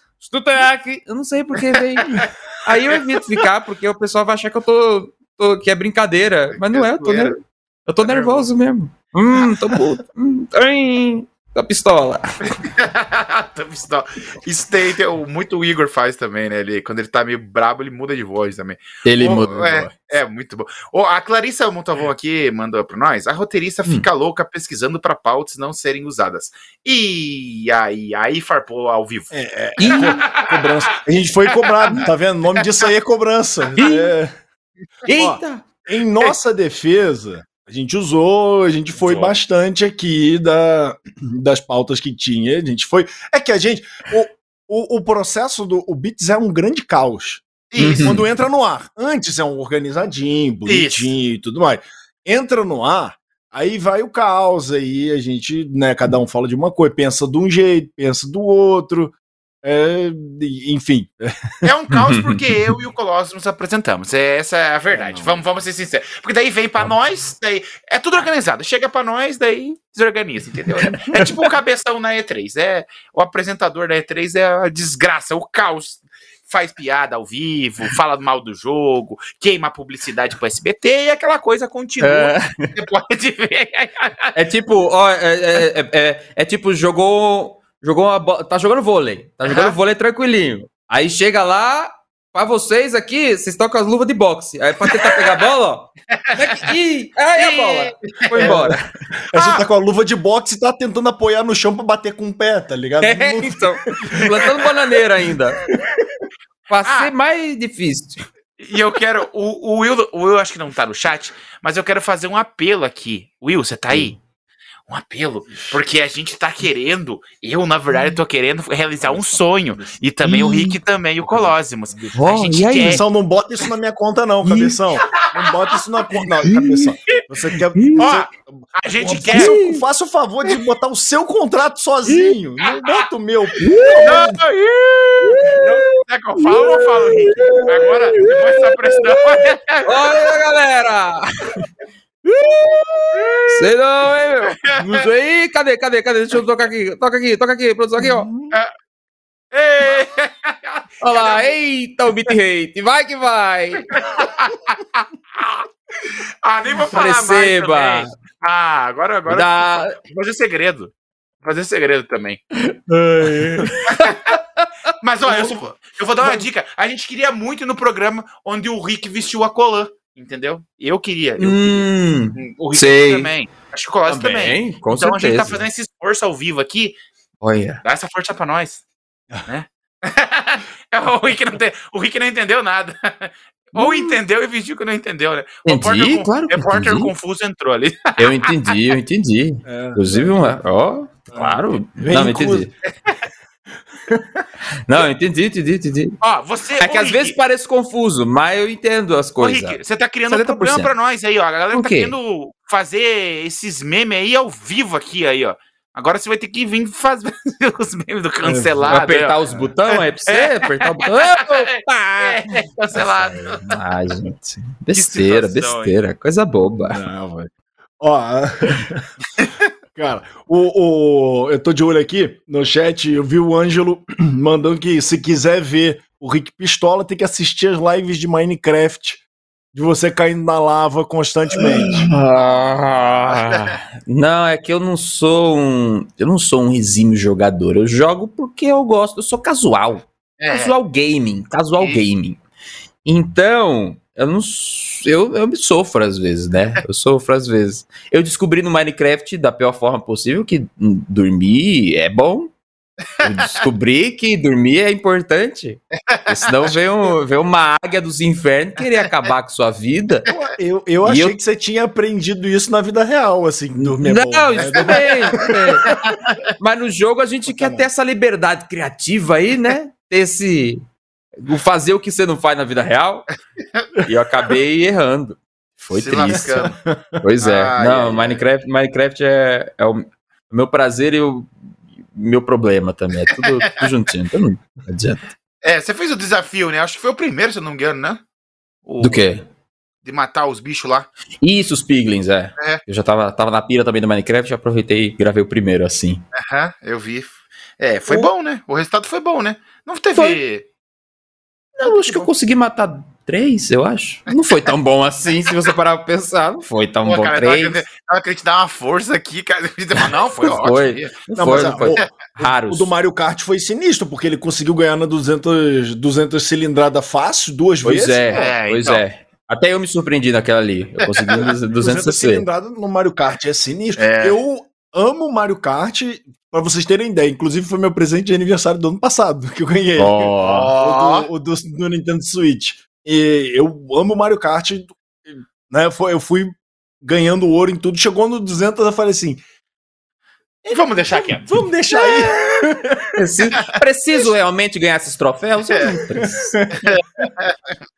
aqui, eu não sei por que vem. Aí eu evito ficar, porque o pessoal vai achar que eu tô, tô que é brincadeira. Mas não é, eu tô, ner eu tô nervoso mesmo. Hum, tô puto. Hum, da pistola. da pistola. Isso tem, tem, muito o Igor faz também, né? Ele, quando ele tá meio brabo, ele muda de voz também. Ele oh, muda é, é, muito bom. Oh, a Clarissa Montavon aqui mandou pra nós. A roteirista hum. fica louca pesquisando pra pautas não serem usadas. E aí, aí farpou ao vivo. É, é, co cobrança. A gente foi cobrado, tá vendo? O nome disso aí é cobrança. É... Eita! Ó, em nossa defesa, a gente usou, a gente foi usou. bastante aqui da, das pautas que tinha. A gente foi. É que a gente. O, o, o processo do o Bits é um grande caos. Isso. Quando entra no ar. Antes é um organizadinho, bonitinho Isso. e tudo mais. Entra no ar, aí vai o caos, aí a gente, né, cada um fala de uma coisa, pensa de um jeito, pensa do outro. É, enfim. É um caos porque eu e o Colossus nos apresentamos. Essa é a verdade. Vamos, vamos ser sinceros. Porque daí vem para nós, daí é tudo organizado. Chega para nós, daí desorganiza, entendeu? É, é tipo um cabeção na E3. É, o apresentador da E3 é a desgraça, o caos. Faz piada ao vivo, fala mal do jogo, queima a publicidade pro SBT e aquela coisa continua. É. Você pode ver. É tipo, ó, é, é, é, é tipo, jogou jogou uma bola, tá jogando vôlei, tá jogando uhum. vôlei tranquilinho. Aí chega lá, pra vocês aqui, vocês estão com as luvas de boxe. Aí pra tentar pegar a bola, ó. Ih, aí a bola. Foi embora. A gente tá com a luva de boxe e tá tentando apoiar no chão pra bater com o pé, tá ligado? É, então. Plantando bananeira ainda. Pra ah. ser mais difícil. E eu quero. O, o, Will, o Will acho que não tá no chat, mas eu quero fazer um apelo aqui. Will, você tá aí? Um apelo, porque a gente tá querendo, eu na verdade tô querendo realizar um sonho, e também o Rick também, o Colossimos. Oh, a gente e aí, quer... Cabeção, não bota isso na minha conta não, Cabeção. Não bota isso na conta, não, Cabeção. Você quer... Você... a gente quer... Faça, faça, o favor de botar o seu contrato sozinho, não bota o meu. Não, não, é que eu falo ou não falo, Rick? Agora, depois dessa pressão... Olha, galera! Sei não, hein, meu? Não sei. Cadê, cadê, cadê? Deixa eu tocar aqui. Toca aqui, toca aqui, produção aqui, ó. Ei! Olha lá, eita o beat rate. Vai que vai. ah, nem vou falar Receba. mais também. Ah, agora, agora. Dá... Vou fazer segredo. Vou fazer segredo também. Mas, olha, eu, eu, vou dar uma dica. A gente queria muito no programa onde o Rick vestiu a colã. Entendeu? Eu queria. Eu hum, queria. O Ricardo também. Acho que o Colossus também. Com então certeza. a gente tá fazendo esse esforço ao vivo aqui. Olha. Dá essa força pra nós. né? o, Rick não tem, o Rick não entendeu nada. Ou hum. entendeu e fingiu que não entendeu, né? O entendi, repórter, claro repórter entendi. confuso entrou ali. Eu entendi, eu entendi. É, Inclusive, ó, claro. Não, entendi. Não, entendi, entendi, entendi. Ó, você. É que às Rick, vezes parece confuso, mas eu entendo as coisas. Rick, você tá criando 70%. um problema pra nós aí, ó. A galera tá querendo fazer esses memes aí ao vivo aqui, aí, ó. Agora você vai ter que vir fazer os memes do cancelado. Apertar os botões, é pra você? É. Apertar o botão. É, cancelado. Ah, gente. Besteira, besteira. Coisa boba. Não, velho. Ó. Cara, o, o, eu tô de olho aqui no chat, eu vi o Ângelo mandando que se quiser ver o Rick Pistola, tem que assistir as lives de Minecraft de você caindo na lava constantemente. Ah, não, é que eu não sou um. Eu não sou um exímio jogador. Eu jogo porque eu gosto, eu sou casual. É. Casual gaming. Casual e... gaming. Então, eu não. Eu, eu me sofro às vezes, né? Eu sofro às vezes. Eu descobri no Minecraft da pior forma possível que dormir é bom. Eu descobri que dormir é importante. Senão vem, um, vem uma águia dos infernos querer acabar com sua vida. Eu, eu achei eu... que você tinha aprendido isso na vida real, assim, dormir Não, é bom, isso né? também, também. Mas no jogo a gente quer ter essa liberdade criativa aí, né? Ter esse. Fazer o que você não faz na vida real. E eu acabei errando. Foi Se triste. Lascando. Pois é. Ah, não, Minecraft, Minecraft é, é o meu prazer e o meu problema também. É tudo, tudo juntinho, então não adianta. É, você fez o desafio, né? Acho que foi o primeiro, se eu não me engano, né? O... Do quê? De matar os bichos lá. Isso, os piglins, é. é. Eu já tava, tava na pira também do Minecraft, já aproveitei e gravei o primeiro, assim. Aham, eu vi. É, foi o... bom, né? O resultado foi bom, né? Não teve. Foi. Não, acho que eu consegui matar três, eu acho. Não foi tão bom assim, se você parar pra pensar. Não foi tão Pô, bom cara, três. Eu queria te dar uma força aqui, cara. Não, foi ótimo. Foi. Não, foi, não foi. O, Raros. O do Mario Kart foi sinistro, porque ele conseguiu ganhar na 200, 200 cilindrada fácil, duas pois vezes. É, é pois então. é. Até eu me surpreendi naquela ali. Eu consegui 200, 200 cilindrada no Mario Kart é sinistro. É. Eu amo Mario Kart, para vocês terem ideia. Inclusive foi meu presente de aniversário do ano passado que eu ganhei. Oh. O, do, do, do Nintendo Switch. E eu amo Mario Kart, né? Eu fui ganhando ouro em tudo. Chegou no 200, eu falei assim. Vamos deixar aqui. Vamos deixar aí. Preciso, preciso realmente ganhar esses troféus?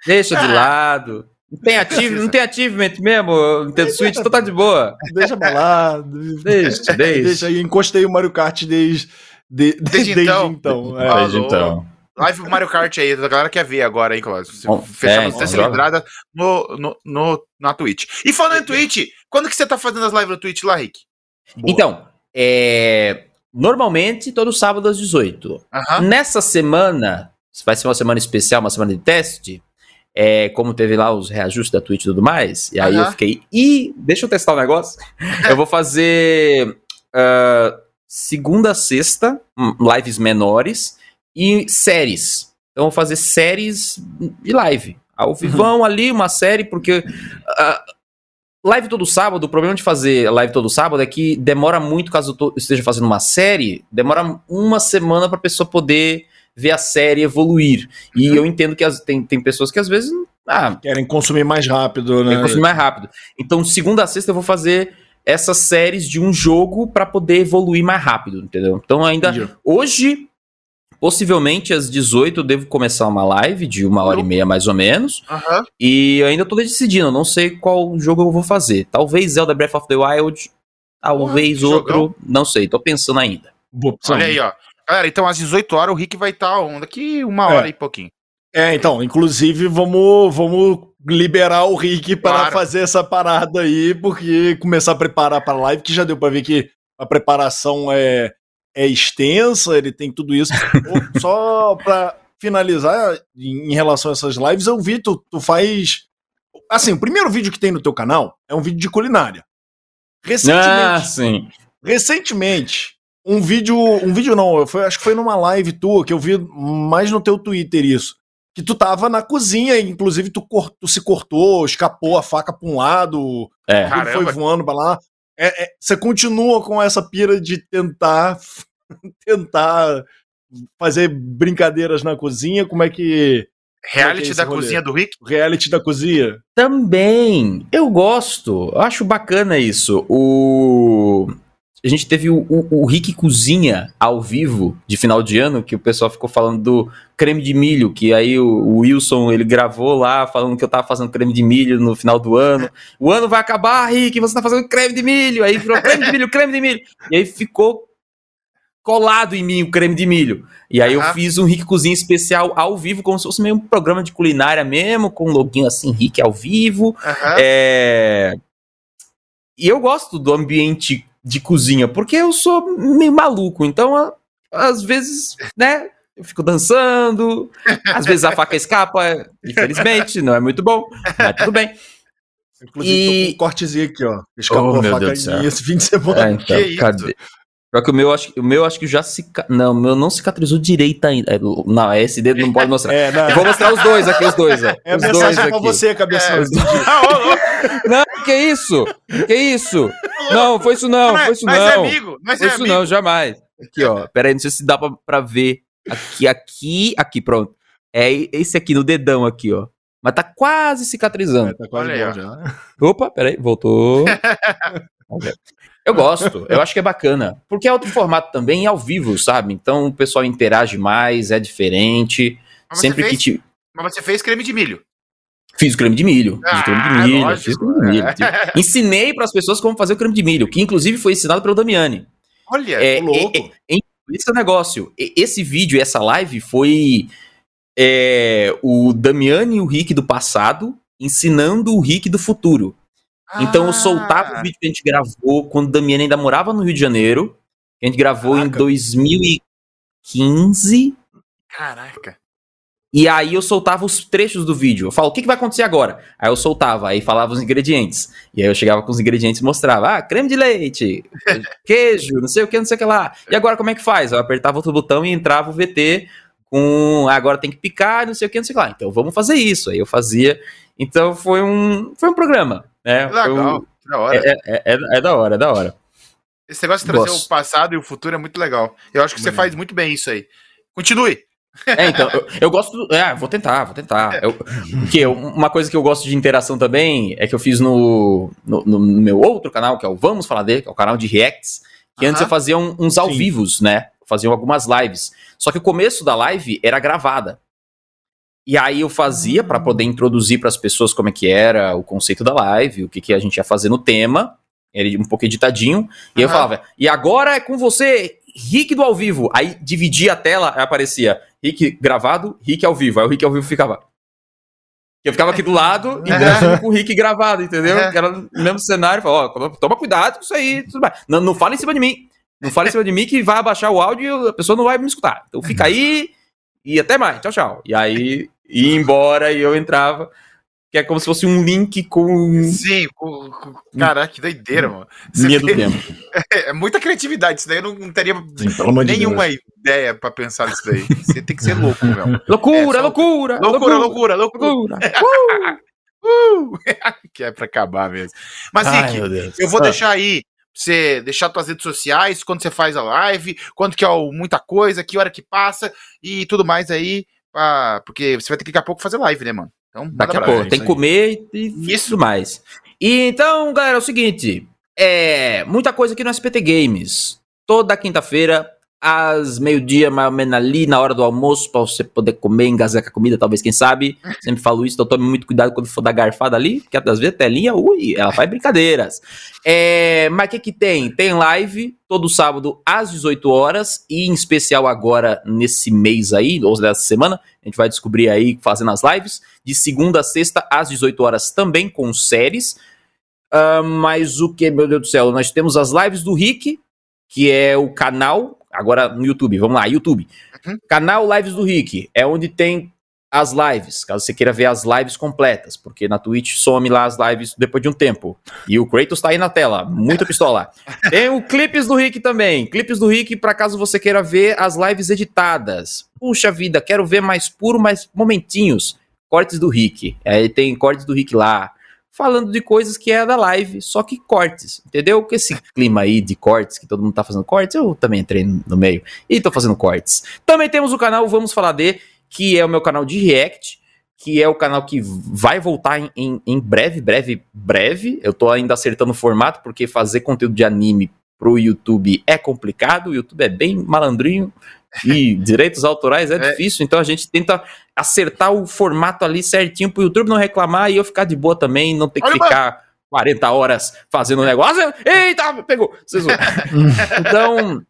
Deixa de lado. Não tem, achieve, não tem achievement mesmo, Nintendo Switch, então tá de boa. Deixa balado. Deixa, deixa. Deixa aí, encostei o Mario Kart desde, de, desde, desde então. então. É. Desde então. Live Mario Kart aí, a galera quer ver agora, hein, Cláudio? Fechando é, essa entrada no, no, no, na Twitch. E falando em Twitch, quando que você tá fazendo as lives no Twitch lá, Rick? Boa. Então, é, normalmente todo sábado às 18. Nessa semana, vai ser uma semana especial, uma semana de teste, é, como teve lá os reajustes da Twitch e tudo mais, e aí eu fiquei, e deixa eu testar o um negócio. eu vou fazer uh, segunda, sexta, hum, lives menores, e séries. Então, vou fazer séries de live. Ao vivão uhum. ali, uma série, porque. Uh, live todo sábado, o problema de fazer live todo sábado é que demora muito, caso eu esteja fazendo uma série, demora uma semana para a pessoa poder ver a série evoluir. E uhum. eu entendo que as, tem, tem pessoas que às vezes. Ah, querem consumir mais rápido, né? Querem consumir mais rápido. Então, segunda a sexta eu vou fazer essas séries de um jogo para poder evoluir mais rápido, entendeu? Então, ainda. Entendi. Hoje, Possivelmente às 18 eu devo começar uma live de uma hora e meia mais ou menos. Uhum. E eu ainda tô decidindo, não sei qual jogo eu vou fazer. Talvez Zelda Breath of the Wild, talvez uhum, outro, jogão. não sei, tô pensando ainda. Olha aí, ó. Galera, então às 18 horas o Rick vai estar tá daqui uma hora é. e pouquinho. É, então, inclusive vamos, vamos liberar o Rick para claro. fazer essa parada aí, porque começar a preparar para a live, que já deu para ver que a preparação é é extensa, ele tem tudo isso. Só para finalizar, em relação a essas lives, eu vi, tu, tu faz. Assim, o primeiro vídeo que tem no teu canal é um vídeo de culinária. Recentemente. Ah, sim. Recentemente, um vídeo. Um vídeo não, foi, acho que foi numa live tua, que eu vi mais no teu Twitter isso. Que tu tava na cozinha, inclusive tu, tu se cortou, escapou a faca pra um lado, é. foi voando pra lá. É, é, você continua com essa pira de tentar tentar fazer brincadeiras na cozinha? Como é que. Reality é é da rolê? cozinha do Rick? Reality da cozinha? Também. Eu gosto. Eu acho bacana isso. O. a gente teve o, o, o, Rick Cozinha ao vivo de final de ano, que o pessoal ficou falando do creme de milho, que aí o, Wilson ele gravou lá falando que eu tava fazendo creme de milho no final do ano. O ano vai acabar, Rick, você tá fazendo creme de milho. Aí virou creme de milho, creme de milho. E aí ficou colado em mim o creme de milho. E aí uhum. eu fiz um Rick Cozinha especial ao vivo, como se fosse meio um programa de culinária mesmo, com um loginho assim, Rick ao vivo. Uhum. É... E eu gosto do ambiente de cozinha, porque eu sou meio maluco, então às vezes, né, eu fico dançando, às vezes a faca escapa, infelizmente, não é muito bom, mas tudo bem. Inclusive, e... tô com um cortezinho aqui, ó. Escapou oh, a faca esse fim de semana. É, então, que cadê? Só que o meu, acho, o meu acho que já se. Não, o meu não cicatrizou direito ainda. É, não, esse dedo não pode mostrar. É, não. vou mostrar os dois aqui, os dois, ó. É os dois aqui. pra você, cabeça. É. não, que isso? Que isso? Não, foi isso não, foi isso não. Mas é amigo, mas foi é isso amigo. não, jamais. Aqui, ó. Pera aí, não sei se dá pra, pra ver. Aqui, aqui, aqui, pronto. É esse aqui no dedão aqui, ó. Mas tá quase cicatrizando. É, tá quase Olha aí, já. Opa, peraí, voltou. Eu gosto, eu acho que é bacana. Porque é outro formato também ao vivo, sabe? Então o pessoal interage mais, é diferente. Mas sempre fez, que te. Mas você fez creme de milho. Fiz creme de milho. Ah, fiz creme de milho. Lógico, fiz creme de milho. É. Ensinei para as pessoas como fazer o creme de milho, que inclusive foi ensinado pelo Damiani. Olha, é, louco. É, é, esse é o negócio. Esse vídeo, essa live foi é, o Damiani e o Rick do passado ensinando o Rick do futuro. Então eu soltava o ah. vídeo que a gente gravou quando o Damiano ainda morava no Rio de Janeiro. a gente gravou Caraca. em 2015. Caraca. E aí eu soltava os trechos do vídeo. Eu falo, o que, que vai acontecer agora? Aí eu soltava, aí falava os ingredientes. E aí eu chegava com os ingredientes e mostrava. Ah, creme de leite, queijo, não sei o que, não sei o que lá. E agora como é que faz? Eu apertava outro botão e entrava o VT com. Ah, agora tem que picar, não sei o que, não sei o que lá. Então vamos fazer isso. Aí eu fazia. Então foi um, foi um programa. É, legal, que da hora. É, é, é, é, da hora, é da hora. Esse negócio de trazer Gosto. o passado e o futuro é muito legal. Eu acho que você faz muito bem isso aí. Continue. É, então, eu, eu gosto. É, vou tentar, vou tentar. Eu, porque uma coisa que eu gosto de interação também é que eu fiz no, no, no meu outro canal, que é o Vamos Falar dele, que é o canal de Reacts, que uh -huh. antes eu fazia um, uns ao Sim. vivos, né? Fazia algumas lives. Só que o começo da live era gravada. E aí eu fazia para poder introduzir para as pessoas como é que era o conceito da live, o que, que a gente ia fazer no tema. Ele um pouco editadinho. Uhum. E eu falava, e agora é com você, Rick do ao vivo. Aí dividia a tela, aí aparecia Rick gravado, Rick ao vivo. Aí o Rick ao vivo ficava. Eu ficava aqui do lado, interagindo com o Rick gravado, entendeu? Que era no mesmo cenário. Falava, ó, toma cuidado com isso aí, tudo mais. Não, não fala em cima de mim. Não fala em cima de mim que vai abaixar o áudio e a pessoa não vai me escutar. Então fica aí e até mais. Tchau, tchau. E aí ia embora e eu entrava. Que é como se fosse um link com. Sim, com. com... Caraca, que doideira, mano. Linha do tempo. É, é, muita criatividade. Isso daí eu não, teria Sim, nenhuma de ideia pra pensar nisso daí. Você tem que ser louco, meu. Loucura, é, loucura, loucura, loucura, loucura, loucura. uh! uh! que é pra acabar mesmo. Mas, Ai, Rick, eu vou ah. deixar aí você deixar suas redes sociais, quando você faz a live, quanto que é o muita coisa, que hora que passa e tudo mais aí pra, porque você vai ter que daqui a pouco fazer live, né, mano? Então, daqui a pouco, tem que comer e isso mais. E então, galera, é o seguinte, é muita coisa aqui no SPT Games. Toda quinta-feira às meio-dia, mais ou menos ali, na hora do almoço, para você poder comer, engasgar com a comida, talvez, quem sabe. Sempre falo isso, então tome muito cuidado quando for dar garfada ali, porque às vezes a telinha, ui, ela faz brincadeiras. É, mas o que que tem? Tem live todo sábado às 18 horas, e em especial agora nesse mês aí, ou dessa semana, a gente vai descobrir aí fazendo as lives, de segunda a sexta às 18 horas também com séries. Uh, mas o que, meu Deus do céu, nós temos as lives do Rick, que é o canal Agora no YouTube, vamos lá, YouTube. Uhum. Canal Lives do Rick, é onde tem as lives, caso você queira ver as lives completas, porque na Twitch some lá as lives depois de um tempo. E o Kratos tá aí na tela, muita pistola. Tem o Clipes do Rick também, Clipes do Rick para caso você queira ver as lives editadas. Puxa vida, quero ver mais puro, mais momentinhos. Cortes do Rick, aí tem cortes do Rick lá, falando de coisas que é da live, só que cortes, entendeu? Com esse clima aí de cortes, que todo mundo tá fazendo cortes, eu também entrei no meio e tô fazendo cortes. Também temos o canal Vamos Falar de, que é o meu canal de React, que é o canal que vai voltar em, em, em breve, breve, breve. Eu tô ainda acertando o formato, porque fazer conteúdo de anime pro YouTube é complicado, o YouTube é bem malandrinho e direitos autorais é, é, difícil, então a gente tenta acertar o formato ali certinho pro YouTube não reclamar e eu ficar de boa também, não ter que Olha, ficar mano. 40 horas fazendo um negócio. Eita, pegou! então,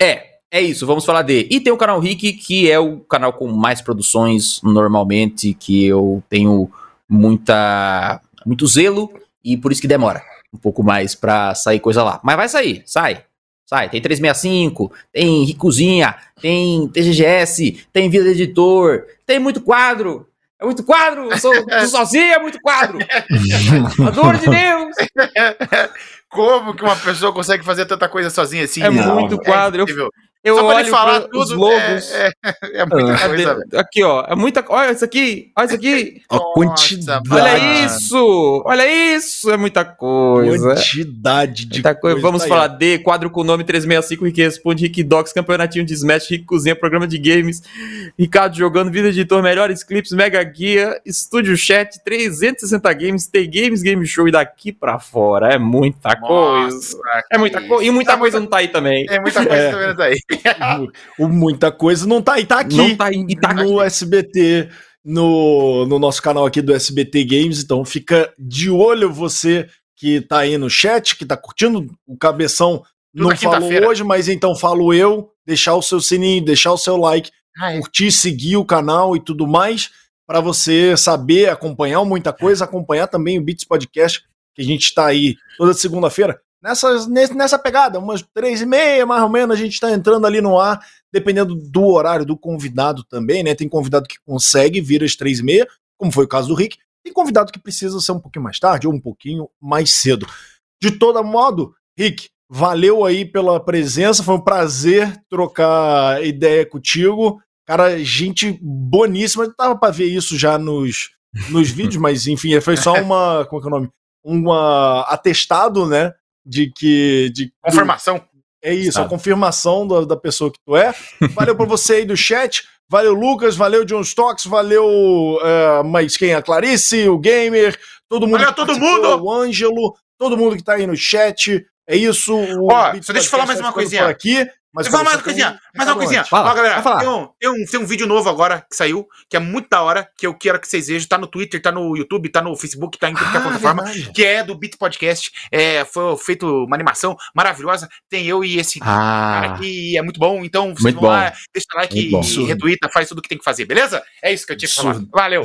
é, é isso, vamos falar de. E tem o canal Rick, que é o canal com mais produções normalmente, que eu tenho muita muito zelo e por isso que demora um pouco mais pra sair coisa lá. Mas vai sair, sai. Sai, tem 365, tem Ricozinha, tem TGGS, tem Vida Editor, tem muito quadro. É muito quadro, eu sou, sou sozinho, é muito quadro. Adoro de Deus. Como que uma pessoa consegue fazer tanta coisa sozinha assim? É muito quadro. É eu, eu Só olho falar tudo, os logos. É, é, é muita ah, coisa. Aqui, ó. É muita. Olha isso aqui. Olha isso aqui. A quantidade. Olha isso. Olha isso. É muita coisa. Quantidade de muita coisa. Vamos falar de quadro com nome 365 Rick Responde, Rick Docs, campeonatinho de Smash, Rick Cozinha, programa de games, Ricardo jogando, vida editor, melhores clips, mega guia, estúdio chat, 360 games, tem games, game show e daqui pra fora. É muita Nossa, coisa. É muita coisa. E muita coisa não tá aí também. É muita coisa é. também não tá aí o, muita coisa não tá aí, tá aqui. Não tá aí, tá no aqui. SBT, no, no nosso canal aqui do SBT Games. Então fica de olho você que tá aí no chat, que tá curtindo. O Cabeção Tudo não falou hoje, mas então falo eu. Deixar o seu sininho, deixar o seu like, ah, é. curtir, seguir o canal e tudo mais, para você saber acompanhar muita coisa, acompanhar também o Beats Podcast, que a gente está aí toda segunda-feira nessa, nessa pegada, umas três e meia, mais ou menos, a gente está entrando ali no ar, dependendo do horário do convidado também, né? Tem convidado que consegue vir às três e meia, como foi o caso do Rick, tem convidado que precisa ser um pouquinho mais tarde ou um pouquinho mais cedo. De todo modo, Rick, valeu aí pela presença, foi um prazer trocar ideia contigo. Cara, gente boníssima, tava para ver isso já nos, nos vídeos, mas enfim, foi só uma, como é que é o nome? Um atestado, né, de que. De, confirmação. é isso, a confirmação da, da pessoa que tu é. Valeu por você aí do chat. Valeu, Lucas. Valeu, John Stocks. Valeu, uh, mas quem? A Clarice, o Gamer, todo mundo. Valeu, todo mundo! O Ângelo, todo mundo que tá aí no chat. É isso. Ó, só deixa eu falar mais uma coisinha. aqui. Mas fala mais uma coisinha, mais uma coisinha. Fala, Ó, galera, tem um, tem, um, tem um vídeo novo agora que saiu, que é muito da hora, que eu quero que vocês vejam. Tá no Twitter, tá no YouTube, tá no Facebook, tá em qualquer ah, plataforma, verdade. que é do Beat Podcast. É, foi feito uma animação maravilhosa. Tem eu e esse ah, cara aqui, é muito bom. Então, vocês muito vão bom. lá, deixa like e retuita, faz tudo o que tem que fazer, beleza? É isso que eu tinha que falar. Valeu.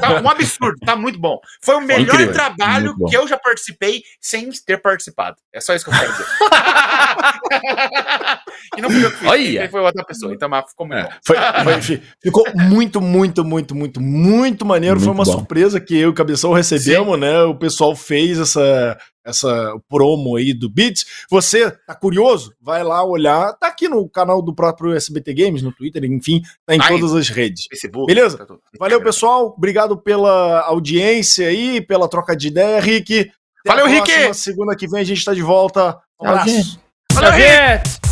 tá um absurdo, tá muito bom. Foi o melhor Incrível. trabalho que eu já participei sem ter participado. É só isso que eu quero dizer. e não fui eu que fiz. Olha. Foi outra pessoa, então mas ficou muito é, foi, foi, ficou muito, muito, muito, muito, muito maneiro. Muito foi uma bom. surpresa que eu e o Cabeção recebemos, Sim. né? O pessoal fez essa, essa promo aí do Beats. Você tá curioso? Vai lá olhar. Tá aqui no canal do próprio SBT Games, no Twitter, enfim, tá em todas as redes. Facebook, Beleza? Tá Valeu, pessoal. Obrigado pela audiência aí, pela troca de ideia, Rick. Até Valeu, Rick! Segunda que vem a gente tá de volta. Um abraço. Valeu, Rick!